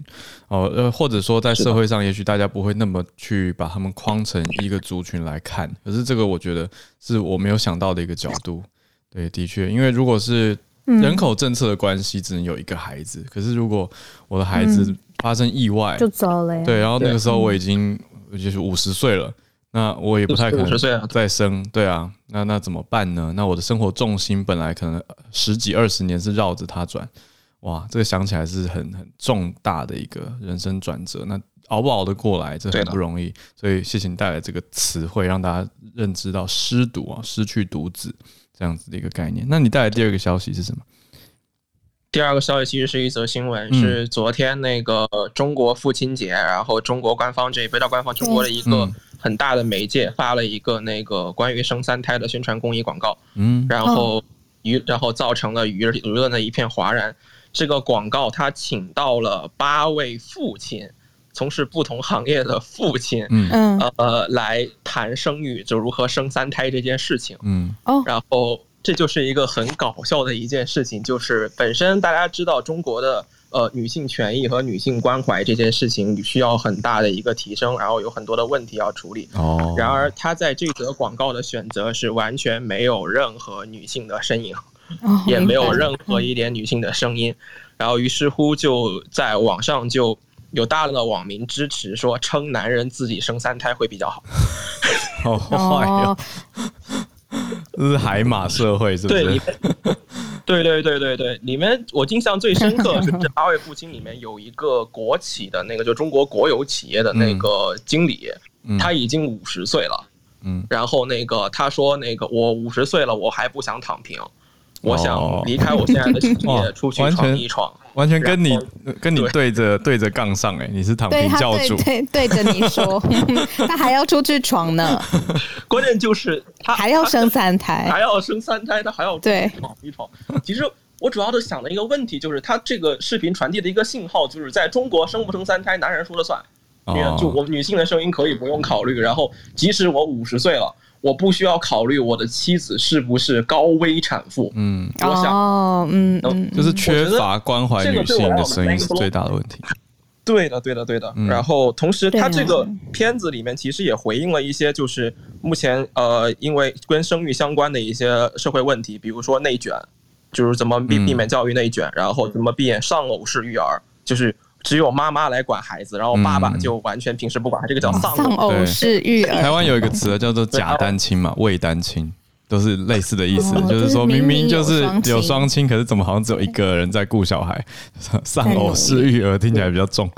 哦，呃，或者说在社会上，也许大家不会那么去把他们框成一个族群来看。可是这个我觉得是我没有想到的一个角度。对，的确，因为如果是人口政策的关系，只能有一个孩子。可是如果我的孩子发生意外，就走了呀。对，然后那个时候我已经就是五十岁了。那我也不太可能再生，对啊，那那怎么办呢？那我的生活重心本来可能十几二十年是绕着他转，哇，这个想起来是很很重大的一个人生转折。那熬不熬得过来，这很不容易。所以谢谢你带来这个词汇，让大家认知到失独啊，失去独子这样子的一个概念。那你带来第二个消息是什么？第二个消息其实是一则新闻，是昨天那个中国父亲节，然后中国官方这北大官方中国的一个。很大的媒介发了一个那个关于生三胎的宣传公益广告，嗯，然后舆然后造成了舆舆论的一片哗然。这个广告他请到了八位父亲，从事不同行业的父亲，嗯呃来谈生育，就如何生三胎这件事情，嗯。哦，然后这就是一个很搞笑的一件事情，就是本身大家知道中国的。呃，女性权益和女性关怀这件事情需要很大的一个提升，然后有很多的问题要处理。哦。然而，他在这则广告的选择是完全没有任何女性的身影，也没有任何一点女性的声音。然后，于是乎就在网上就有大量的网民支持说，称男人自己生三胎会比较好。好坏哟！这是海马社会，是不是？对对对对对，里面我印象最深刻是这八位父亲里面有一个国企的那个，就中国国有企业的那个经理，他已经五十岁了，嗯，然后那个他说那个我五十岁了，我还不想躺平，我想离开我现在的职业，出去闯一闯，完全跟你跟你对着对着杠上哎，你是躺平教主，对对着你说，他还要出去闯呢，关键就是他还要生三胎，还要生三胎，他还要对闯一闯。其实我主要的想的一个问题就是，他这个视频传递的一个信号，就是在中国生不生三胎，男人说了算，就我女性的声音可以不用考虑。然后，即使我五十岁了，我不需要考虑我的妻子是不是高危产妇。嗯，我想，嗯，就是缺乏关怀女性的声音是最大的问题。对的，对的，对的。然后，同时，他这个片子里面其实也回应了一些，就是目前呃，因为跟生育相关的一些社会问题，比如说内卷。就是怎么避避免教育内卷，嗯、然后怎么避免丧偶式育儿，就是只有妈妈来管孩子，然后爸爸就完全平时不管，这个叫丧偶式育儿。台湾有一个词叫做假单亲嘛，伪单亲。都是类似的意思，哦、就是说明明就是有双亲，可是怎么好像只有一个人在顾小孩，丧偶式育儿听起来比较重。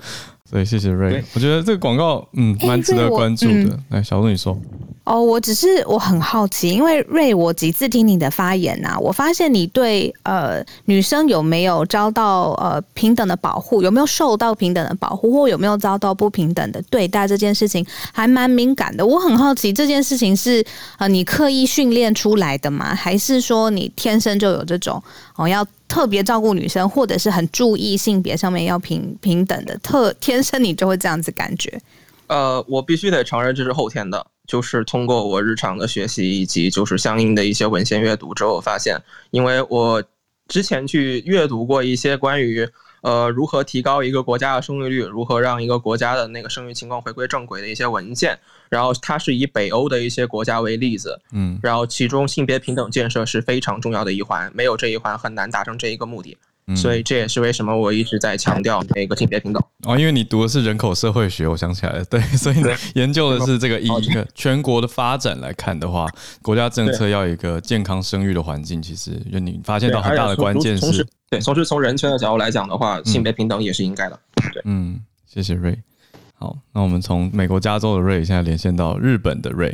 所以谢谢瑞，我觉得这个广告嗯蛮值得关注的。来、嗯，小鹿你说。哦，我只是我很好奇，因为瑞，我几次听你的发言呐、啊，我发现你对呃女生有没有遭到呃平等的保护，有没有受到平等的保护，或有没有遭到不平等的对待这件事情，还蛮敏感的。我很好奇这件事情是呃你刻意训练出来的吗？还是说你天生就有这种哦要特别照顾女生，或者是很注意性别上面要平平等的特天生你就会这样子感觉？呃，我必须得承认这是后天的。就是通过我日常的学习以及就是相应的一些文献阅读之后，发现，因为我之前去阅读过一些关于呃如何提高一个国家的生育率，如何让一个国家的那个生育情况回归正轨的一些文件，然后它是以北欧的一些国家为例子，嗯，然后其中性别平等建设是非常重要的一环，没有这一环很难达成这一个目的。所以这也是为什么我一直在强调那个性别平等哦，因为你读的是人口社会学，我想起来了，对，所以你研究的是这个以一个全国的发展来看的话，国家政策要有一个健康生育的环境，其实就你发现到很大的关键是，对，从是从人权的角度来讲的话，性别平等也是应该的，对，嗯，谢谢瑞。好，那我们从美国加州的瑞现在连线到日本的瑞，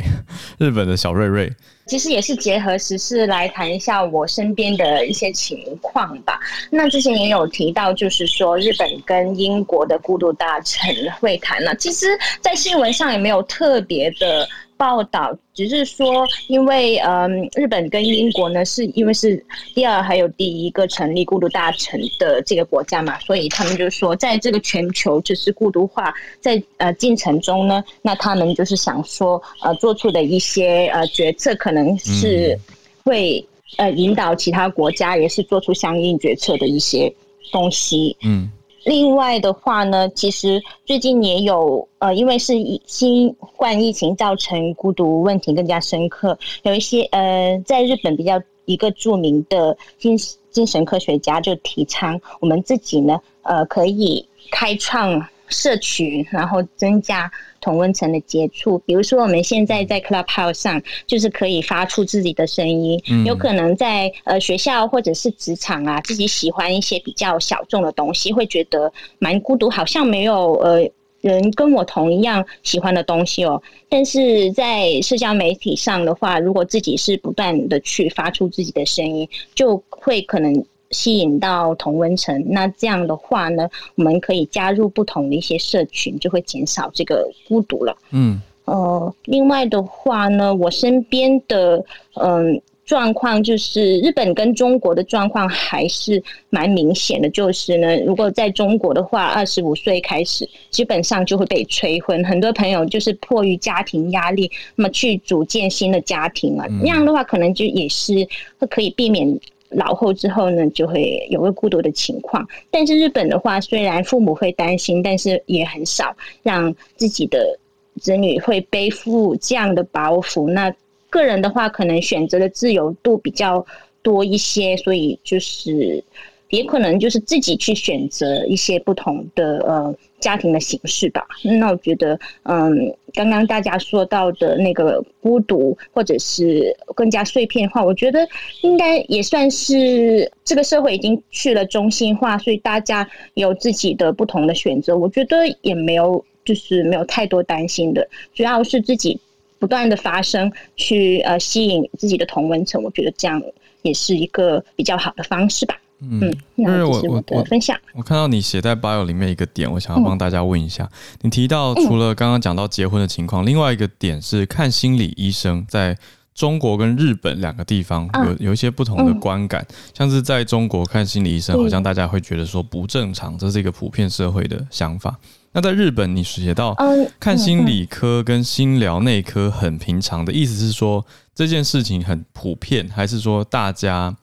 日本的小瑞瑞，其实也是结合时事来谈一下我身边的一些情况吧。那之前也有提到，就是说日本跟英国的孤独大臣会谈了，其实，在新闻上也没有特别的。报道只是说，因为嗯，日本跟英国呢，是因为是第二还有第一个成立孤独大臣的这个国家嘛，所以他们就说，在这个全球就是孤独化在呃进程中呢，那他们就是想说呃做出的一些呃决策，可能是会呃引导其他国家也是做出相应决策的一些东西。嗯。另外的话呢，其实最近也有呃，因为是新冠疫情造成孤独问题更加深刻，有一些呃，在日本比较一个著名的精精神科学家就提倡我们自己呢，呃，可以开创社群，然后增加。同温层的接触，比如说我们现在在 Clubhouse 上，就是可以发出自己的声音。嗯、有可能在呃学校或者是职场啊，自己喜欢一些比较小众的东西，会觉得蛮孤独，好像没有呃人跟我同一样喜欢的东西哦。但是在社交媒体上的话，如果自己是不断的去发出自己的声音，就会可能。吸引到同温层，那这样的话呢，我们可以加入不同的一些社群，就会减少这个孤独了。嗯，呃，另外的话呢，我身边的嗯状况就是，日本跟中国的状况还是蛮明显的。就是呢，如果在中国的话，二十五岁开始，基本上就会被催婚。很多朋友就是迫于家庭压力，那么去组建新的家庭了。那样的话，可能就也是会可以避免。老后之后呢，就会有个孤独的情况。但是日本的话，虽然父母会担心，但是也很少让自己的子女会背负这样的包袱。那个人的话，可能选择的自由度比较多一些，所以就是。也可能就是自己去选择一些不同的呃家庭的形式吧。那我觉得，嗯，刚刚大家说到的那个孤独，或者是更加碎片化，我觉得应该也算是这个社会已经去了中心化，所以大家有自己的不同的选择。我觉得也没有，就是没有太多担心的，主要是自己不断的发声，去呃吸引自己的同温层。我觉得这样也是一个比较好的方式吧。嗯，就是我我我分享，我看到你写在 bio 里面一个点，我想要帮大家问一下。你提到除了刚刚讲到结婚的情况，另外一个点是看心理医生，在中国跟日本两个地方有有一些不同的观感。像是在中国看心理医生，好像大家会觉得说不正常，这是一个普遍社会的想法。那在日本，你写到看心理科跟心疗内科很平常的意思是说这件事情很普遍，还是说大家？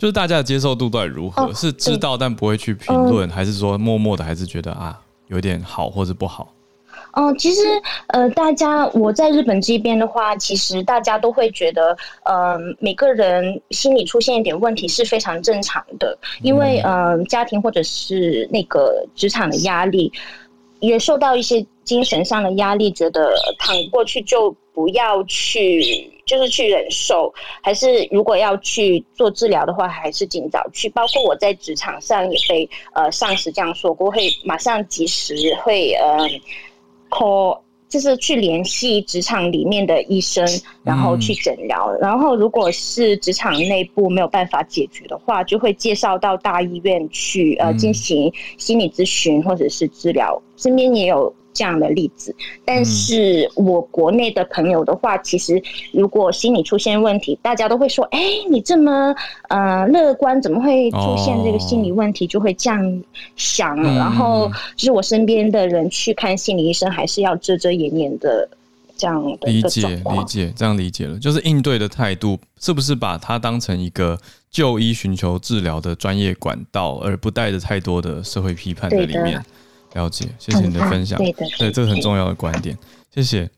就是大家的接受度到底如何？是知道但不会去评论，还是说默默的还是觉得啊有点好或者不好？嗯，其实呃，大家我在日本这边的话，其实大家都会觉得，呃，每个人心里出现一点问题是非常正常的，因为呃，家庭或者是那个职场的压力，也受到一些精神上的压力，觉得躺过去就不要去，就是去忍受，还是如果要去做治疗的话，还是尽早去。包括我在职场上也被呃上司这样说过，会马上及时会呃。call 就是去联系职场里面的医生，然后去诊疗。然后如果是职场内部没有办法解决的话，就会介绍到大医院去呃进行心理咨询或者是治疗。身边也有。这样的例子，但是我国内的朋友的话，其实如果心理出现问题，大家都会说：“哎，你这么呃乐观，怎么会出现这个心理问题？”就会这样想。然后，就是我身边的人去看心理医生，还是要遮遮掩掩的这样的理解理解，这样理解了，就是应对的态度是不是把它当成一个就医寻求治疗的专业管道，而不带着太多的社会批判在里面。了解，谢谢你的分享。对的，对，这是很重要的观点，谢谢。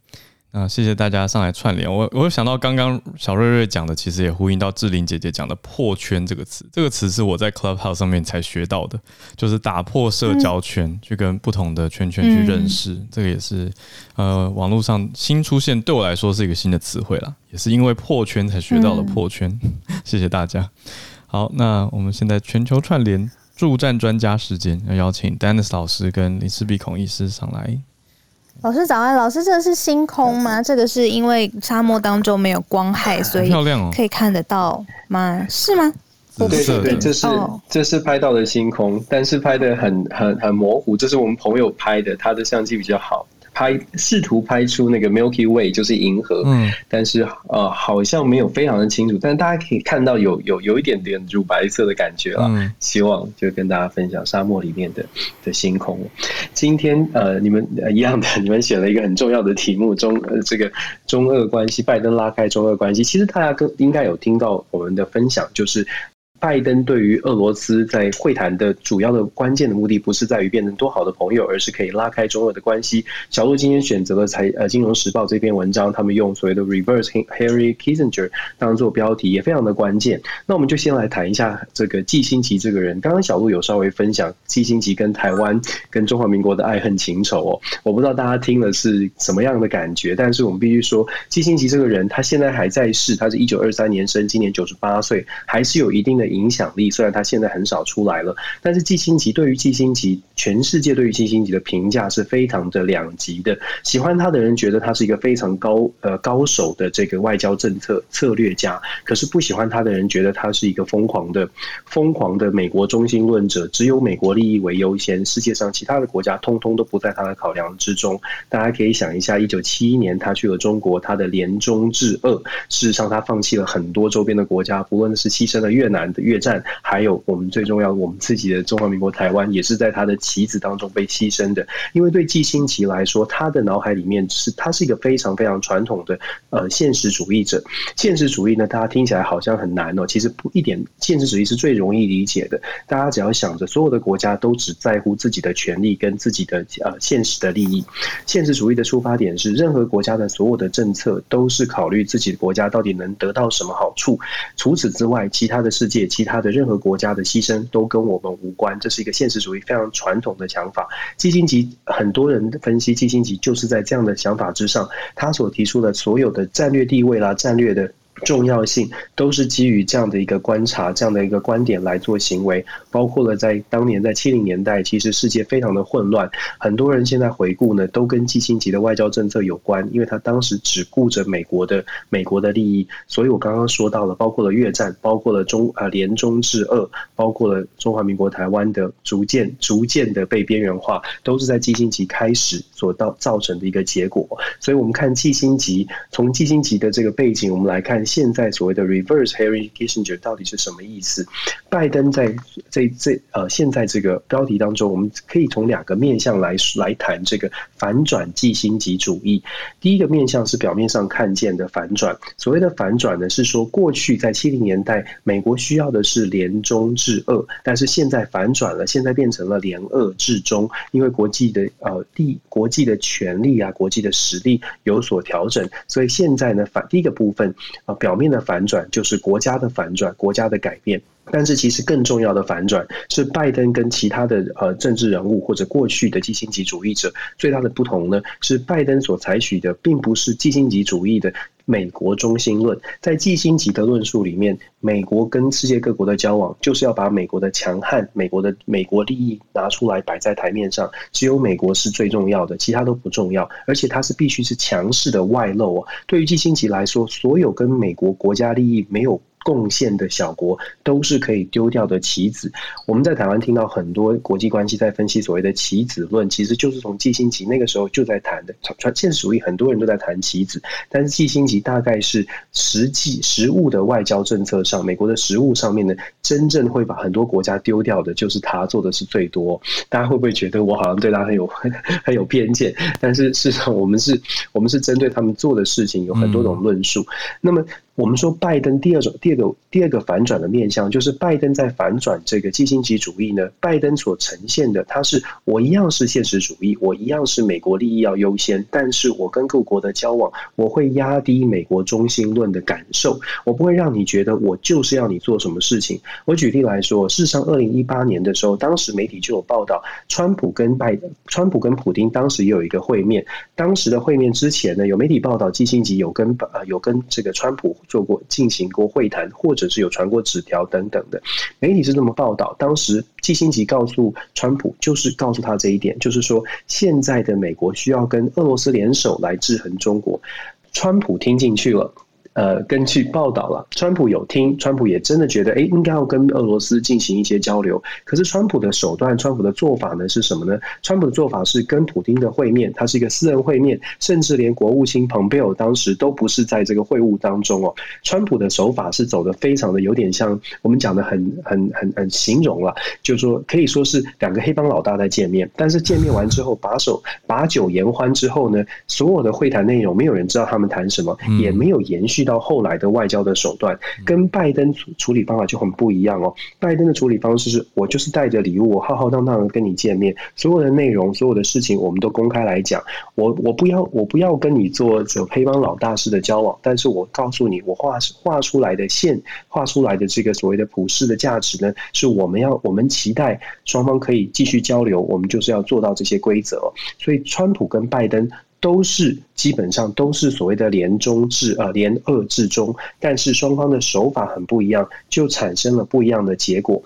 那，谢谢大家上来串联。我我想到刚刚小瑞瑞讲的，其实也呼应到志玲姐姐讲的“破圈”这个词。这个词是我在 Clubhouse 上面才学到的，就是打破社交圈，嗯、去跟不同的圈圈去认识。嗯、这个也是呃网络上新出现，对我来说是一个新的词汇啦，也是因为破圈才学到了破圈。嗯、谢谢大家。好，那我们现在全球串联。助战专家时间，要邀请 Dennis 老师跟林世碧孔医师上来。老师早安，老师，这个是星空吗？这个是因为沙漠当中没有光害，所以漂亮哦，可以看得到吗？是吗？对对对，这是这是拍到的星空，但是拍的很很很模糊。这是我们朋友拍的，他的相机比较好。拍试图拍出那个 Milky Way 就是银河，嗯，但是呃好像没有非常的清楚，但是大家可以看到有有有一点点乳白色的感觉了。嗯，希望就跟大家分享沙漠里面的的星空。今天呃你们一样的，你们选了一个很重要的题目，中呃这个中俄关系，拜登拉开中俄关系。其实大家更应该有听到我们的分享，就是。拜登对于俄罗斯在会谈的主要的关键的目的，不是在于变成多好的朋友，而是可以拉开中俄的关系。小路今天选择了财呃《金融时报》这篇文章，他们用所谓的 “reverse Harry Kissinger” 当做标题，也非常的关键。那我们就先来谈一下这个季辛吉这个人。刚刚小路有稍微分享季辛吉跟台湾、跟中华民国的爱恨情仇哦，我不知道大家听了是什么样的感觉，但是我们必须说，季辛吉这个人他现在还在世，他是一九二三年生，今年九十八岁，还是有一定的。影响力虽然他现在很少出来了，但是季辛吉对于季辛吉，全世界对于季辛吉的评价是非常的两极的。喜欢他的人觉得他是一个非常高呃高手的这个外交政策策略家，可是不喜欢他的人觉得他是一个疯狂的疯狂的美国中心论者，只有美国利益为优先，世界上其他的国家通通都不在他的考量之中。大家可以想一下，一九七一年他去了中国，他的联中制俄，事实上他放弃了很多周边的国家，不论是牺牲了越南的。越战，还有我们最重要，我们自己的中华民国台湾，也是在他的棋子当中被牺牲的。因为对季新奇来说，他的脑海里面是，他是一个非常非常传统的呃现实主义者。现实主义呢，大家听起来好像很难哦，其实不一点，现实主义是最容易理解的。大家只要想着，所有的国家都只在乎自己的权利跟自己的呃现实的利益。现实主义的出发点是，任何国家的所有的政策都是考虑自己的国家到底能得到什么好处。除此之外，其他的世界。其他的任何国家的牺牲都跟我们无关，这是一个现实主义非常传统的想法。基辛吉很多人分析，基辛吉就是在这样的想法之上，他所提出的所有的战略地位啦、战略的。重要性都是基于这样的一个观察，这样的一个观点来做行为，包括了在当年在七零年代，其实世界非常的混乱，很多人现在回顾呢，都跟季辛吉的外交政策有关，因为他当时只顾着美国的美国的利益，所以我刚刚说到了，包括了越战，包括了中呃联中制俄，包括了中华民国台湾的逐渐逐渐的被边缘化，都是在季辛吉开始所到造成的一个结果。所以我们看季辛吉，从季辛吉的这个背景，我们来看。现在所谓的 reverse Harry Kissinger 到底是什么意思？拜登在这这呃现在这个标题当中，我们可以从两个面向来来谈这个反转季辛吉主义。第一个面向是表面上看见的反转，所谓的反转呢，是说过去在七零年代，美国需要的是联中制俄，但是现在反转了，现在变成了联俄制中，因为国际的呃地国际的权力啊，国际的实力有所调整，所以现在呢反第一个部分啊、表面的反转就是国家的反转，国家的改变。但是其实更重要的反转是拜登跟其他的呃政治人物或者过去的季辛吉主义者最大的不同呢，是拜登所采取的并不是季辛吉主义的美国中心论。在季辛吉的论述里面，美国跟世界各国的交往就是要把美国的强悍、美国的美国利益拿出来摆在台面上，只有美国是最重要的，其他都不重要，而且它是必须是强势的外露哦。对于季辛吉来说，所有跟美国国家利益没有贡献的小国都是可以丢掉的棋子。我们在台湾听到很多国际关系在分析所谓的棋子论，其实就是从季辛吉那个时候就在谈的。传现实主义很多人都在谈棋子，但是季辛吉大概是实际实物的外交政策上，美国的实物上面呢，真正会把很多国家丢掉的，就是他做的是最多。大家会不会觉得我好像对他很有很有偏见？但是事实上，我们是我们是针对他们做的事情有很多种论述。那么。我们说拜登第二种、第二个、第二个反转的面向，就是拜登在反转这个基辛吉主义呢。拜登所呈现的，他是我一样是现实主义，我一样是美国利益要优先，但是我跟各国的交往，我会压低美国中心论的感受，我不会让你觉得我就是要你做什么事情。我举例来说，事实上，二零一八年的时候，当时媒体就有报道，川普跟拜登、川普跟普丁当时也有一个会面。当时的会面之前呢，有媒体报道基辛吉有跟呃有跟这个川普。做过进行过会谈，或者是有传过纸条等等的，媒体是这么报道。当时季辛吉告诉川普，就是告诉他这一点，就是说现在的美国需要跟俄罗斯联手来制衡中国。川普听进去了。呃，根据报道了，川普有听，川普也真的觉得，哎，应该要跟俄罗斯进行一些交流。可是，川普的手段，川普的做法呢是什么呢？川普的做法是跟普丁的会面，他是一个私人会面，甚至连国务卿蓬佩奥当时都不是在这个会晤当中哦。川普的手法是走的非常的有点像我们讲的很很很很形容了，就是说可以说是两个黑帮老大在见面，但是见面完之后把手把酒言欢之后呢，所有的会谈内容没有人知道他们谈什么，也没有延续。到后来的外交的手段，跟拜登处处理方法就很不一样哦。拜登的处理方式是我就是带着礼物，我浩浩荡荡的跟你见面，所有的内容、所有的事情，我们都公开来讲。我我不要我不要跟你做这黑帮老大式的交往，但是我告诉你，我画画出来的线，画出来的这个所谓的普世的价值呢，是我们要我们期待双方可以继续交流，我们就是要做到这些规则。所以，川普跟拜登。都是基本上都是所谓的联中制呃联俄制中，但是双方的手法很不一样，就产生了不一样的结果。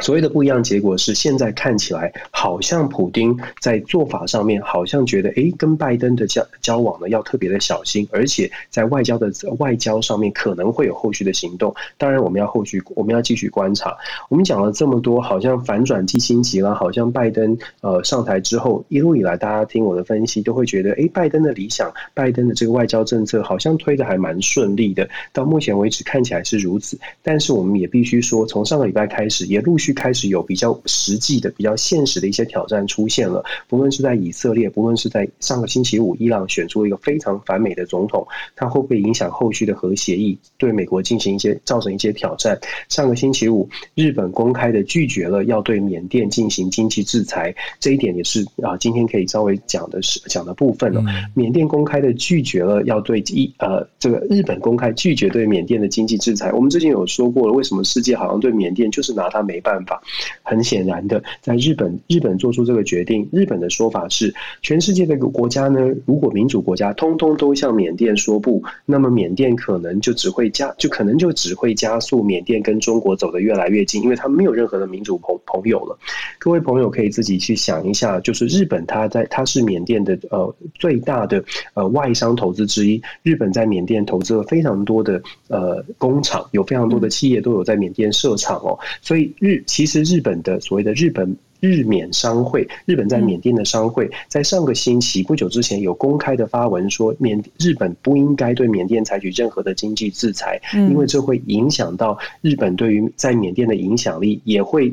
所谓的不一样结果是，现在看起来好像普丁在做法上面好像觉得，哎，跟拜登的交交往呢要特别的小心，而且在外交的外交上面可能会有后续的行动。当然，我们要后续我们要继续观察。我们讲了这么多，好像反转季辛吉了，好像拜登呃上台之后一路以来，大家听我的分析都会觉得，哎，拜登的理想，拜登的这个外交政策好像推的还蛮顺利的。到目前为止看起来是如此，但是我们也必须说，从上个礼拜开始也陆续。开始有比较实际的、比较现实的一些挑战出现了。不论是在以色列，不论是在上个星期五，伊朗选出了一个非常反美的总统，他会不会影响后续的核协议，对美国进行一些造成一些挑战？上个星期五，日本公开的拒绝了要对缅甸进行经济制裁，这一点也是啊，今天可以稍微讲的是讲的部分了。缅甸公开的拒绝了要对一呃这个日本公开拒绝对缅甸的经济制裁。我们之前有说过了，为什么世界好像对缅甸就是拿他没办法？很显然的，在日本，日本做出这个决定。日本的说法是，全世界的国家呢，如果民主国家通通都向缅甸说不，那么缅甸可能就只会加，就可能就只会加速缅甸跟中国走得越来越近，因为他没有任何的民主朋朋友了。各位朋友可以自己去想一下，就是日本，它在它是缅甸的呃最大的呃外商投资之一。日本在缅甸投资了非常多的呃工厂，有非常多的企业都有在缅甸设厂哦，所以日其实。日本的所谓的日本日缅商会，日本在缅甸的商会，在上个星期不久之前有公开的发文说，缅日本不应该对缅甸采取任何的经济制裁，因为这会影响到日本对于在缅甸的影响力，也会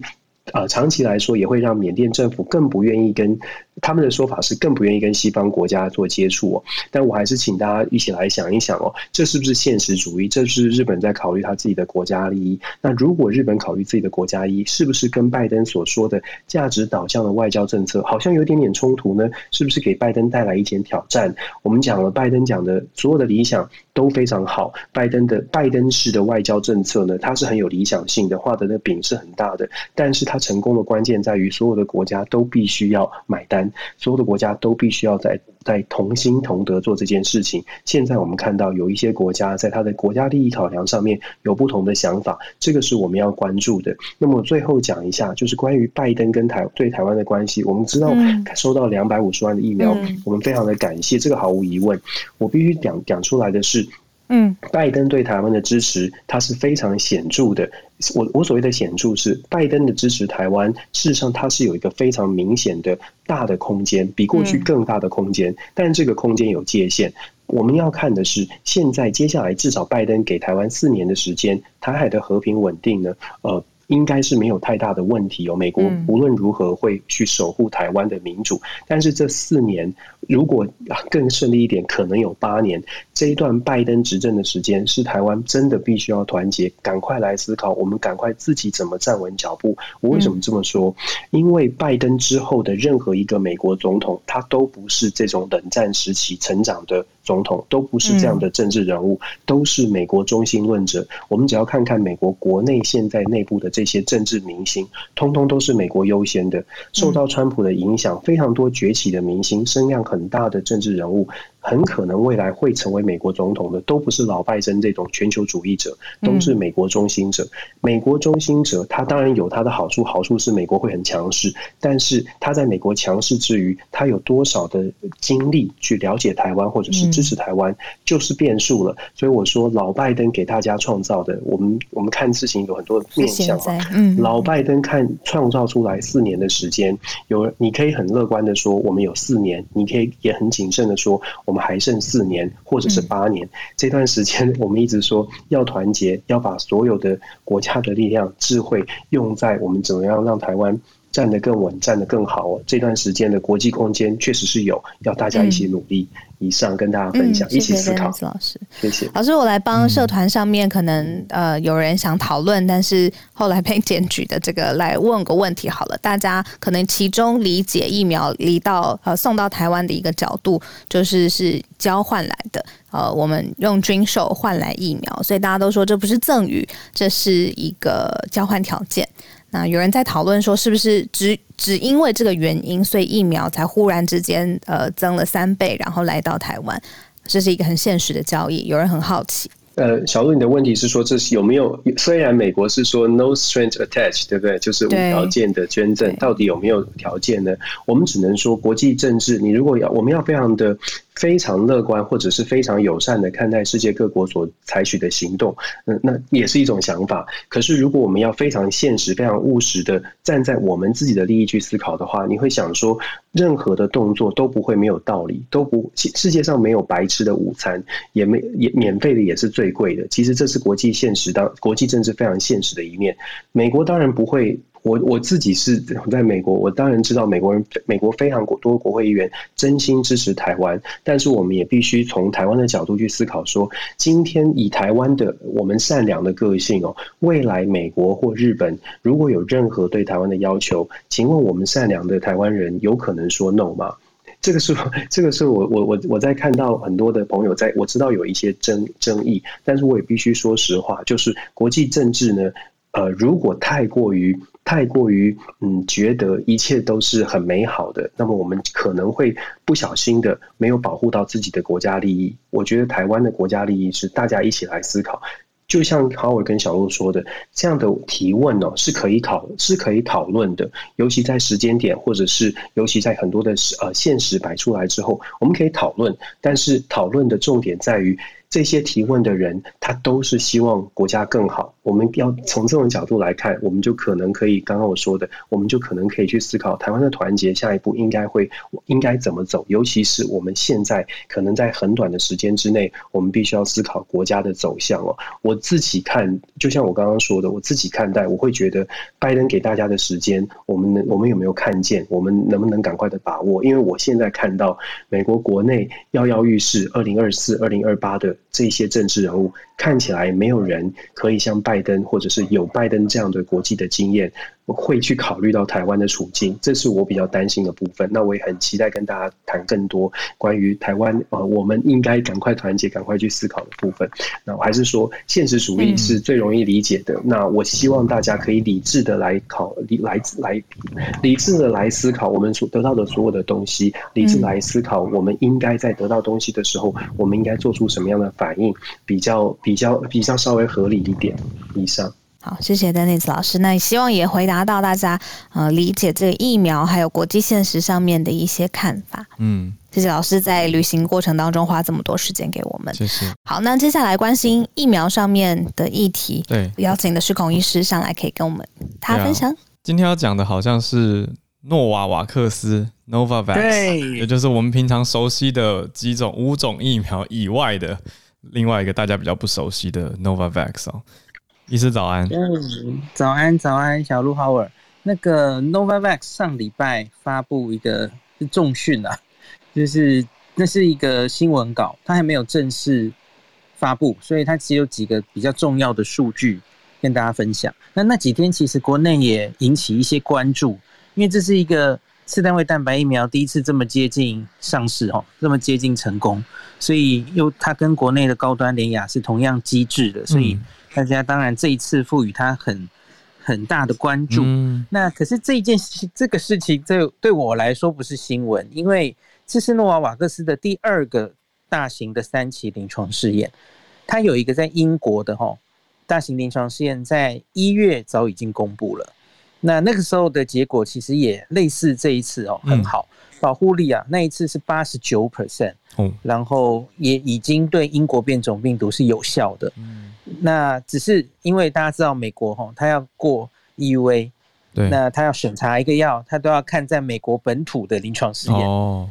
呃，长期来说也会让缅甸政府更不愿意跟他们的说法是更不愿意跟西方国家做接触哦。但我还是请大家一起来想一想哦，这是不是现实主义？这是日本在考虑他自己的国家利益？那如果日本考虑自己的国家利益，是不是跟拜登所说的价值导向的外交政策好像有点点冲突呢？是不是给拜登带来一点挑战？我们讲了，拜登讲的所有的理想都非常好，拜登的拜登式的外交政策呢，它是很有理想性的，画的那饼是很大的，但是它成功的关键在于所有的国家都必须要买单，所有的国家都必须要在在同心同德做这件事情。现在我们看到有一些国家在他的国家利益考量上面有不同的想法，这个是我们要关注的。那么最后讲一下，就是关于拜登跟台对台湾的关系，我们知道收到两百五十万的疫苗，我们非常的感谢，这个毫无疑问。我必须讲讲出来的是。嗯，拜登对台湾的支持，它是非常显著的。我我所谓的显著是，拜登的支持台湾，事实上它是有一个非常明显的大的空间，比过去更大的空间。但这个空间有界限。我们要看的是，现在接下来至少拜登给台湾四年的时间，台海的和平稳定呢，呃。应该是没有太大的问题哦。美国无论如何会去守护台湾的民主，嗯、但是这四年如果更顺利一点，可能有八年。这一段拜登执政的时间，是台湾真的必须要团结，赶快来思考，我们赶快自己怎么站稳脚步。我为什么这么说？因为拜登之后的任何一个美国总统，他都不是这种冷战时期成长的总统，都不是这样的政治人物，都是美国中心论者。我们只要看看美国国内现在内部的。这些政治明星，通通都是美国优先的，受到川普的影响，非常多崛起的明星，声量很大的政治人物。很可能未来会成为美国总统的，都不是老拜登这种全球主义者，都是美国中心者。美国中心者，他当然有他的好处，好处是美国会很强势，但是他在美国强势之余，他有多少的精力去了解台湾或者是支持台湾，就是变数了。所以我说，老拜登给大家创造的，我们我们看事情有很多面向。嗯，老拜登看创造出来四年的时间，有你可以很乐观的说，我们有四年；你可以也很谨慎的说，我们。还剩四年，或者是八年，这段时间，我们一直说要团结，要把所有的国家的力量、智慧用在我们怎么样让台湾站得更稳、站得更好。这段时间的国际空间确实是有，要大家一起努力。以上跟大家分享，嗯、一起思考。谢谢老师，谢谢老师。我来帮社团上面可能呃有人想讨论，但是后来被检举的这个来问个问题好了。大家可能其中理解疫苗离到呃送到台湾的一个角度，就是是交换来的。呃，我们用军售换来疫苗，所以大家都说这不是赠与，这是一个交换条件。那有人在讨论说，是不是只只因为这个原因，所以疫苗才忽然之间呃增了三倍，然后来到台湾，这是一个很现实的交易。有人很好奇。呃，小鹿，你的问题是说，这是有没有？虽然美国是说 no strings attached，对不对？就是无条件的捐赠，到底有没有条件呢？我们只能说，国际政治，你如果要，我们要非常的。非常乐观或者是非常友善的看待世界各国所采取的行动，嗯，那也是一种想法。可是如果我们要非常现实、非常务实的站在我们自己的利益去思考的话，你会想说，任何的动作都不会没有道理，都不，世界上没有白吃的午餐，也没也免费的也是最贵的。其实这是国际现实当国际政治非常现实的一面。美国当然不会。我我自己是在美国，我当然知道美国人，美国非常多国会议员真心支持台湾，但是我们也必须从台湾的角度去思考说，今天以台湾的我们善良的个性哦，未来美国或日本如果有任何对台湾的要求，请问我们善良的台湾人有可能说 no 吗？这个是这个是我我我我在看到很多的朋友在，我知道有一些争争议，但是我也必须说实话，就是国际政治呢，呃，如果太过于。太过于嗯，觉得一切都是很美好的，那么我们可能会不小心的没有保护到自己的国家利益。我觉得台湾的国家利益是大家一起来思考，就像豪尔跟小鹿说的，这样的提问哦是可以考是可以讨论的，尤其在时间点或者是尤其在很多的呃现实摆出来之后，我们可以讨论，但是讨论的重点在于。这些提问的人，他都是希望国家更好。我们要从这种角度来看，我们就可能可以，刚刚我说的，我们就可能可以去思考台湾的团结下一步应该会应该怎么走。尤其是我们现在可能在很短的时间之内，我们必须要思考国家的走向哦。我自己看，就像我刚刚说的，我自己看待，我会觉得拜登给大家的时间，我们能我们有没有看见？我们能不能赶快的把握？因为我现在看到美国国内摇摇欲试，二零二四、二零二八的这些政治人物，看起来没有人可以像拜登，或者是有拜登这样的国际的经验。会去考虑到台湾的处境，这是我比较担心的部分。那我也很期待跟大家谈更多关于台湾呃，我们应该赶快团结、赶快去思考的部分。那我还是说，现实主义是最容易理解的。嗯、那我希望大家可以理智的来考，理来来理智的来思考我们所得到的所有的东西，理智来思考我们应该在得到东西的时候，我们应该做出什么样的反应，比较比较比较稍微合理一点。以上。好，谢谢 Dennis 老师。那也希望也回答到大家呃理解这个疫苗还有国际现实上面的一些看法。嗯，谢谢老师在旅行过程当中花这么多时间给我们。谢谢。好，那接下来关心疫苗上面的议题，对，邀请的是孔医师上来可以跟我们他分享。啊、今天要讲的好像是诺瓦瓦克斯 Novavax，对，也就是我们平常熟悉的几种五种疫苗以外的另外一个大家比较不熟悉的 Novavax 哦。医师早安，早安早安，小鹿好尔。那个 Novavax 上礼拜发布一个重讯啊，就是那是一个新闻稿，它还没有正式发布，所以它只有几个比较重要的数据跟大家分享。那那几天其实国内也引起一些关注，因为这是一个次单位蛋白疫苗第一次这么接近上市哦，这么接近成功，所以又它跟国内的高端联雅是同样机制的，所以。嗯。大家当然这一次赋予它很很大的关注，嗯、那可是这一件事这个事情，对对我来说不是新闻，因为这是诺瓦瓦克斯的第二个大型的三期临床试验，它有一个在英国的哈大型临床试验，在一月早已经公布了，那那个时候的结果其实也类似这一次哦，很好，嗯、保护力啊，那一次是八十九 percent，然后也已经对英国变种病毒是有效的。嗯。那只是因为大家知道美国哈，它要过 EUA，对，那它要审查一个药，它都要看在美国本土的临床试验。哦，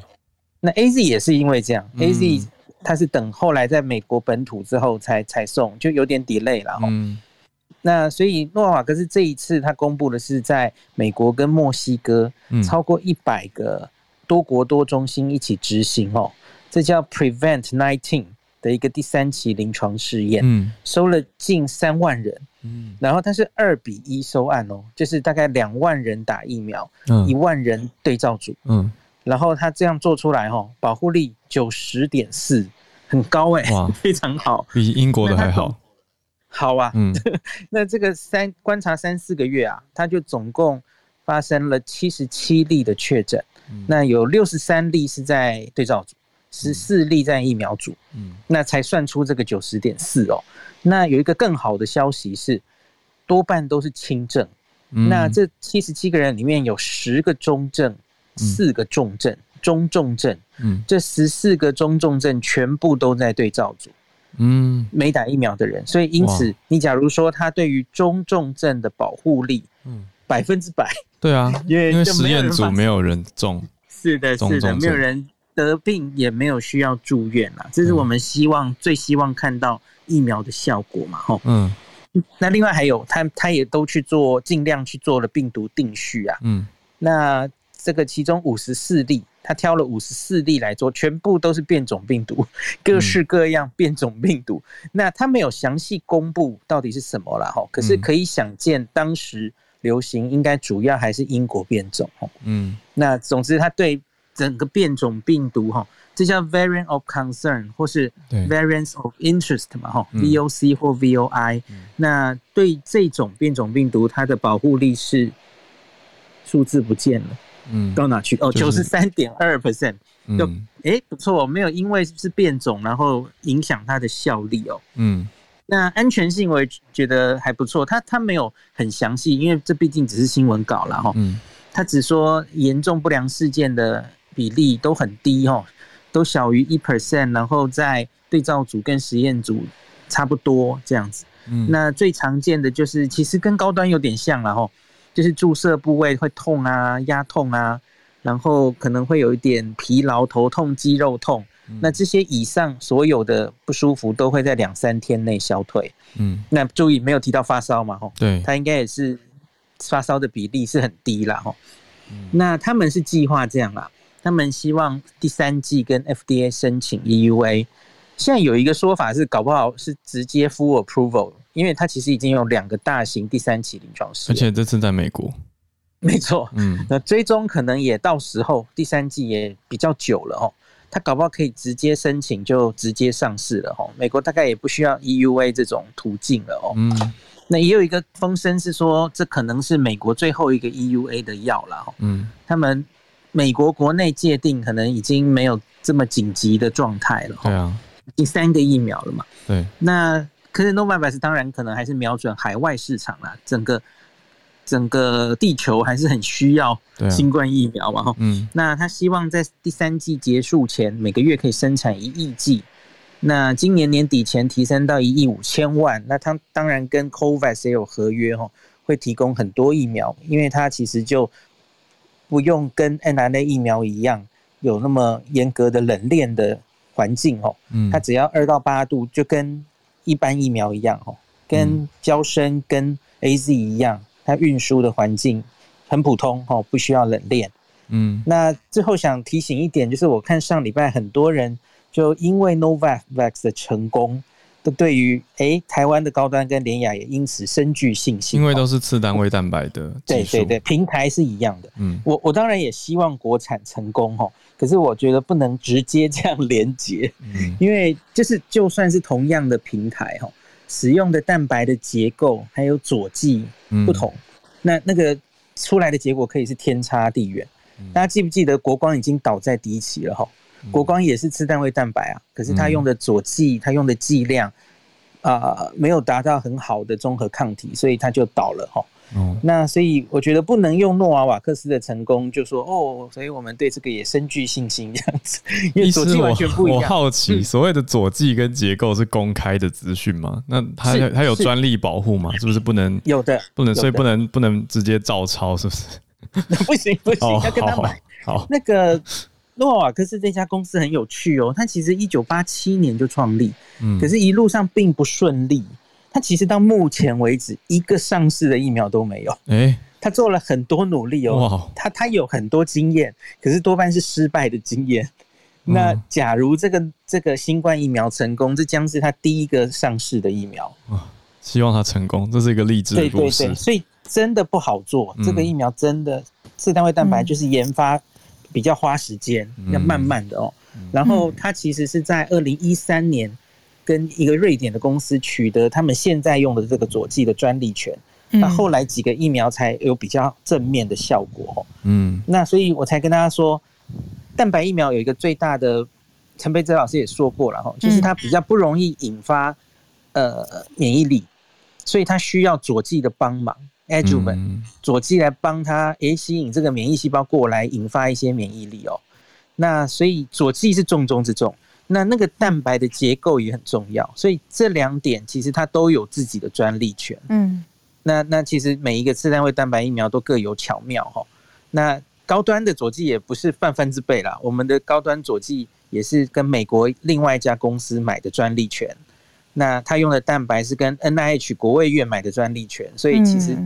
那 AZ 也是因为这样，嗯，AZ 它是等后来在美国本土之后才才送，就有点 delay 了哈。嗯，那所以诺瓦瓦克斯这一次他公布的是在美国跟墨西哥，超过一百个多国多中心一起执行哦，这叫 Prevent Nineteen。的一个第三期临床试验，嗯，收了近三万人，嗯，然后它是二比一收案哦，就是大概两万人打疫苗，嗯，一万人对照组，嗯，然后它这样做出来哦，保护力九十点四，很高哎，哇，非常好，比英国的还好，好啊，嗯，那这个三观察三四个月啊，它就总共发生了七十七例的确诊，嗯，那有六十三例是在对照组。十四例在疫苗组，嗯，那才算出这个九十点四哦。那有一个更好的消息是，多半都是轻症。嗯、那这七十七个人里面有十个中症，四个重症，嗯、中重症。嗯，这十四个中重症全部都在对照组。嗯，没打疫苗的人，所以因此，你假如说他对于中重症的保护力，嗯，百分之百。对啊，因为因为实验组没有人中。是的，是的，没有人。得病也没有需要住院啦，这是我们希望、嗯、最希望看到疫苗的效果嘛，吼。嗯。那另外还有，他他也都去做，尽量去做了病毒定序啊。嗯。那这个其中五十四例，他挑了五十四例来做，全部都是变种病毒，各式各样变种病毒。嗯、那他没有详细公布到底是什么了，吼。可是可以想见，当时流行应该主要还是英国变种，吼。嗯。那总之，它对。整个变种病毒哈，这叫 variant of concern 或是 variants of interest 嘛哈，VOC 或 VOI。那对这种变种病毒，它的保护力是数字不见了，嗯，到哪去？哦，九十三点二 percent，就哎不错，没有因为是变种然后影响它的效力哦，嗯，那安全性我也觉得还不错，他他没有很详细，因为这毕竟只是新闻稿了哈，嗯，他只说严重不良事件的。比例都很低哦，都小于一 percent，然后在对照组跟实验组差不多这样子。嗯，那最常见的就是其实跟高端有点像了哈，就是注射部位会痛啊、压痛啊，然后可能会有一点疲劳、头痛、肌肉痛。嗯、那这些以上所有的不舒服都会在两三天内消退。嗯，那注意没有提到发烧嘛？哈，对，他应该也是发烧的比例是很低啦。哈。那他们是计划这样啦，他们希望第三季跟 FDA 申请 EUA。现在有一个说法是，搞不好是直接 full approval，因为它其实已经有两个大型第三期临床试验，而且这次在美国。没错，嗯，那追踪可能也到时候第三季也比较久了哦，他搞不好可以直接申请就直接上市了哦。美国大概也不需要 EUA 这种途径了哦。嗯，那也有一个风声是说，这可能是美国最后一个 EUA 的药了哦。嗯，他们美国国内界定可能已经没有这么紧急的状态了。对啊。第三个疫苗了嘛？对，那可是 Novavax 当然可能还是瞄准海外市场啦，整个整个地球还是很需要新冠疫苗嘛。哈、啊，嗯，那他希望在第三季结束前，每个月可以生产一亿剂，那今年年底前提升到一亿五千万。那他当然跟 COVAX 也有合约哈，会提供很多疫苗，因为它其实就不用跟 NRNA 疫苗一样有那么严格的冷链的。环境哦，嗯它只要二到八度，就跟一般疫苗一样哦，跟胶生跟 AZ 一样，它运输的环境很普通哦，不需要冷链。嗯，那最后想提醒一点，就是我看上礼拜很多人就因为 Novavax 的成功。都对于诶，台湾的高端跟联雅也因此深具信心，因为都是次单位蛋白的，对对对，平台是一样的。嗯，我我当然也希望国产成功哈，可是我觉得不能直接这样连接，嗯，因为就是就算是同样的平台哈，使用的蛋白的结构还有佐剂不同，嗯，那那个出来的结果可以是天差地远。嗯，大家记不记得国光已经倒在第一期了哈？国光也是吃单位蛋白啊，可是它用的佐剂，它用的剂量啊、呃，没有达到很好的综合抗体，所以它就倒了哈。嗯，那所以我觉得不能用诺瓦瓦克斯的成功就说哦，所以我们对这个也深具信心这样子，因为佐剂完全不一样。我好 奇，所谓的左剂跟结构是公开的资讯吗？那它它有专利保护吗？是不是不能？有的，不能，所以不能不能直接照抄，是不是？不行不行，要跟他买。好，那个。诺瓦瓦克斯这家公司很有趣哦，它其实一九八七年就创立，嗯，可是一路上并不顺利。它其实到目前为止一个上市的疫苗都没有，哎、欸，他做了很多努力哦，哇，他他有很多经验，可是多半是失败的经验。那假如这个这个新冠疫苗成功，这将是他第一个上市的疫苗。希望他成功，这是一个励志的故事。对对对，所以真的不好做，这个疫苗真的次单位蛋白就是研发。比较花时间，要慢慢的哦。嗯、然后他其实是在二零一三年跟一个瑞典的公司取得他们现在用的这个佐剂的专利权。那、嗯、后来几个疫苗才有比较正面的效果。嗯，那所以我才跟大家说，蛋白疫苗有一个最大的，陈培哲老师也说过了哈，就是它比较不容易引发呃免疫力，所以它需要佐剂的帮忙。adjuvant 佐剂来帮它诶吸引这个免疫细胞过来，引发一些免疫力哦。那所以佐剂是重中之重。那那个蛋白的结构也很重要。所以这两点其实它都有自己的专利权。嗯，那那其实每一个次单位蛋白疫苗都各有巧妙哈。那高端的佐剂也不是泛泛之辈啦。我们的高端佐剂也是跟美国另外一家公司买的专利权。那他用的蛋白是跟 NIH 国卫院买的专利权，所以其实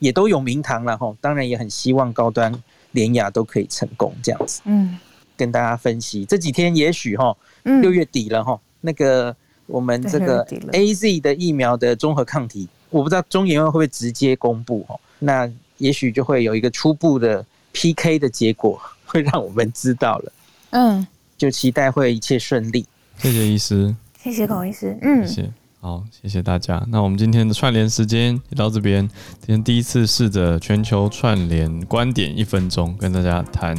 也都有名堂了哈。当然也很希望高端联雅都可以成功这样子。嗯，跟大家分析这几天也许哈，六月底了哈，那个我们这个 AZ 的疫苗的综合抗体，我不知道中研院会不会直接公布哈。那也许就会有一个初步的 PK 的结果，会让我们知道了。嗯，就期待会一切顺利。谢谢医师。谢谢孔医师，嗯，谢谢，好，谢谢大家。那我们今天的串联时间也到这边，今天第一次试着全球串联观点一分钟，跟大家谈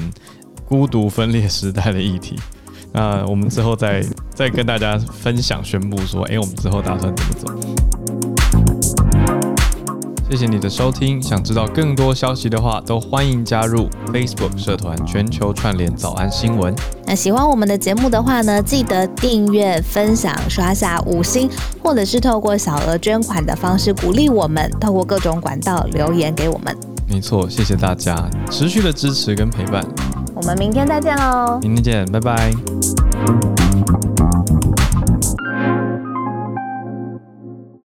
孤独分裂时代的议题。那我们之后再再跟大家分享宣布说，哎、我们之后打算怎么走？谢谢你的收听。想知道更多消息的话，都欢迎加入 Facebook 社团全球串联早安新闻。那喜欢我们的节目的话呢，记得订阅、分享、刷下五星，或者是透过小额捐款的方式鼓励我们，透过各种管道留言给我们。没错，谢谢大家持续的支持跟陪伴。我们明天再见喽！明天见，拜拜。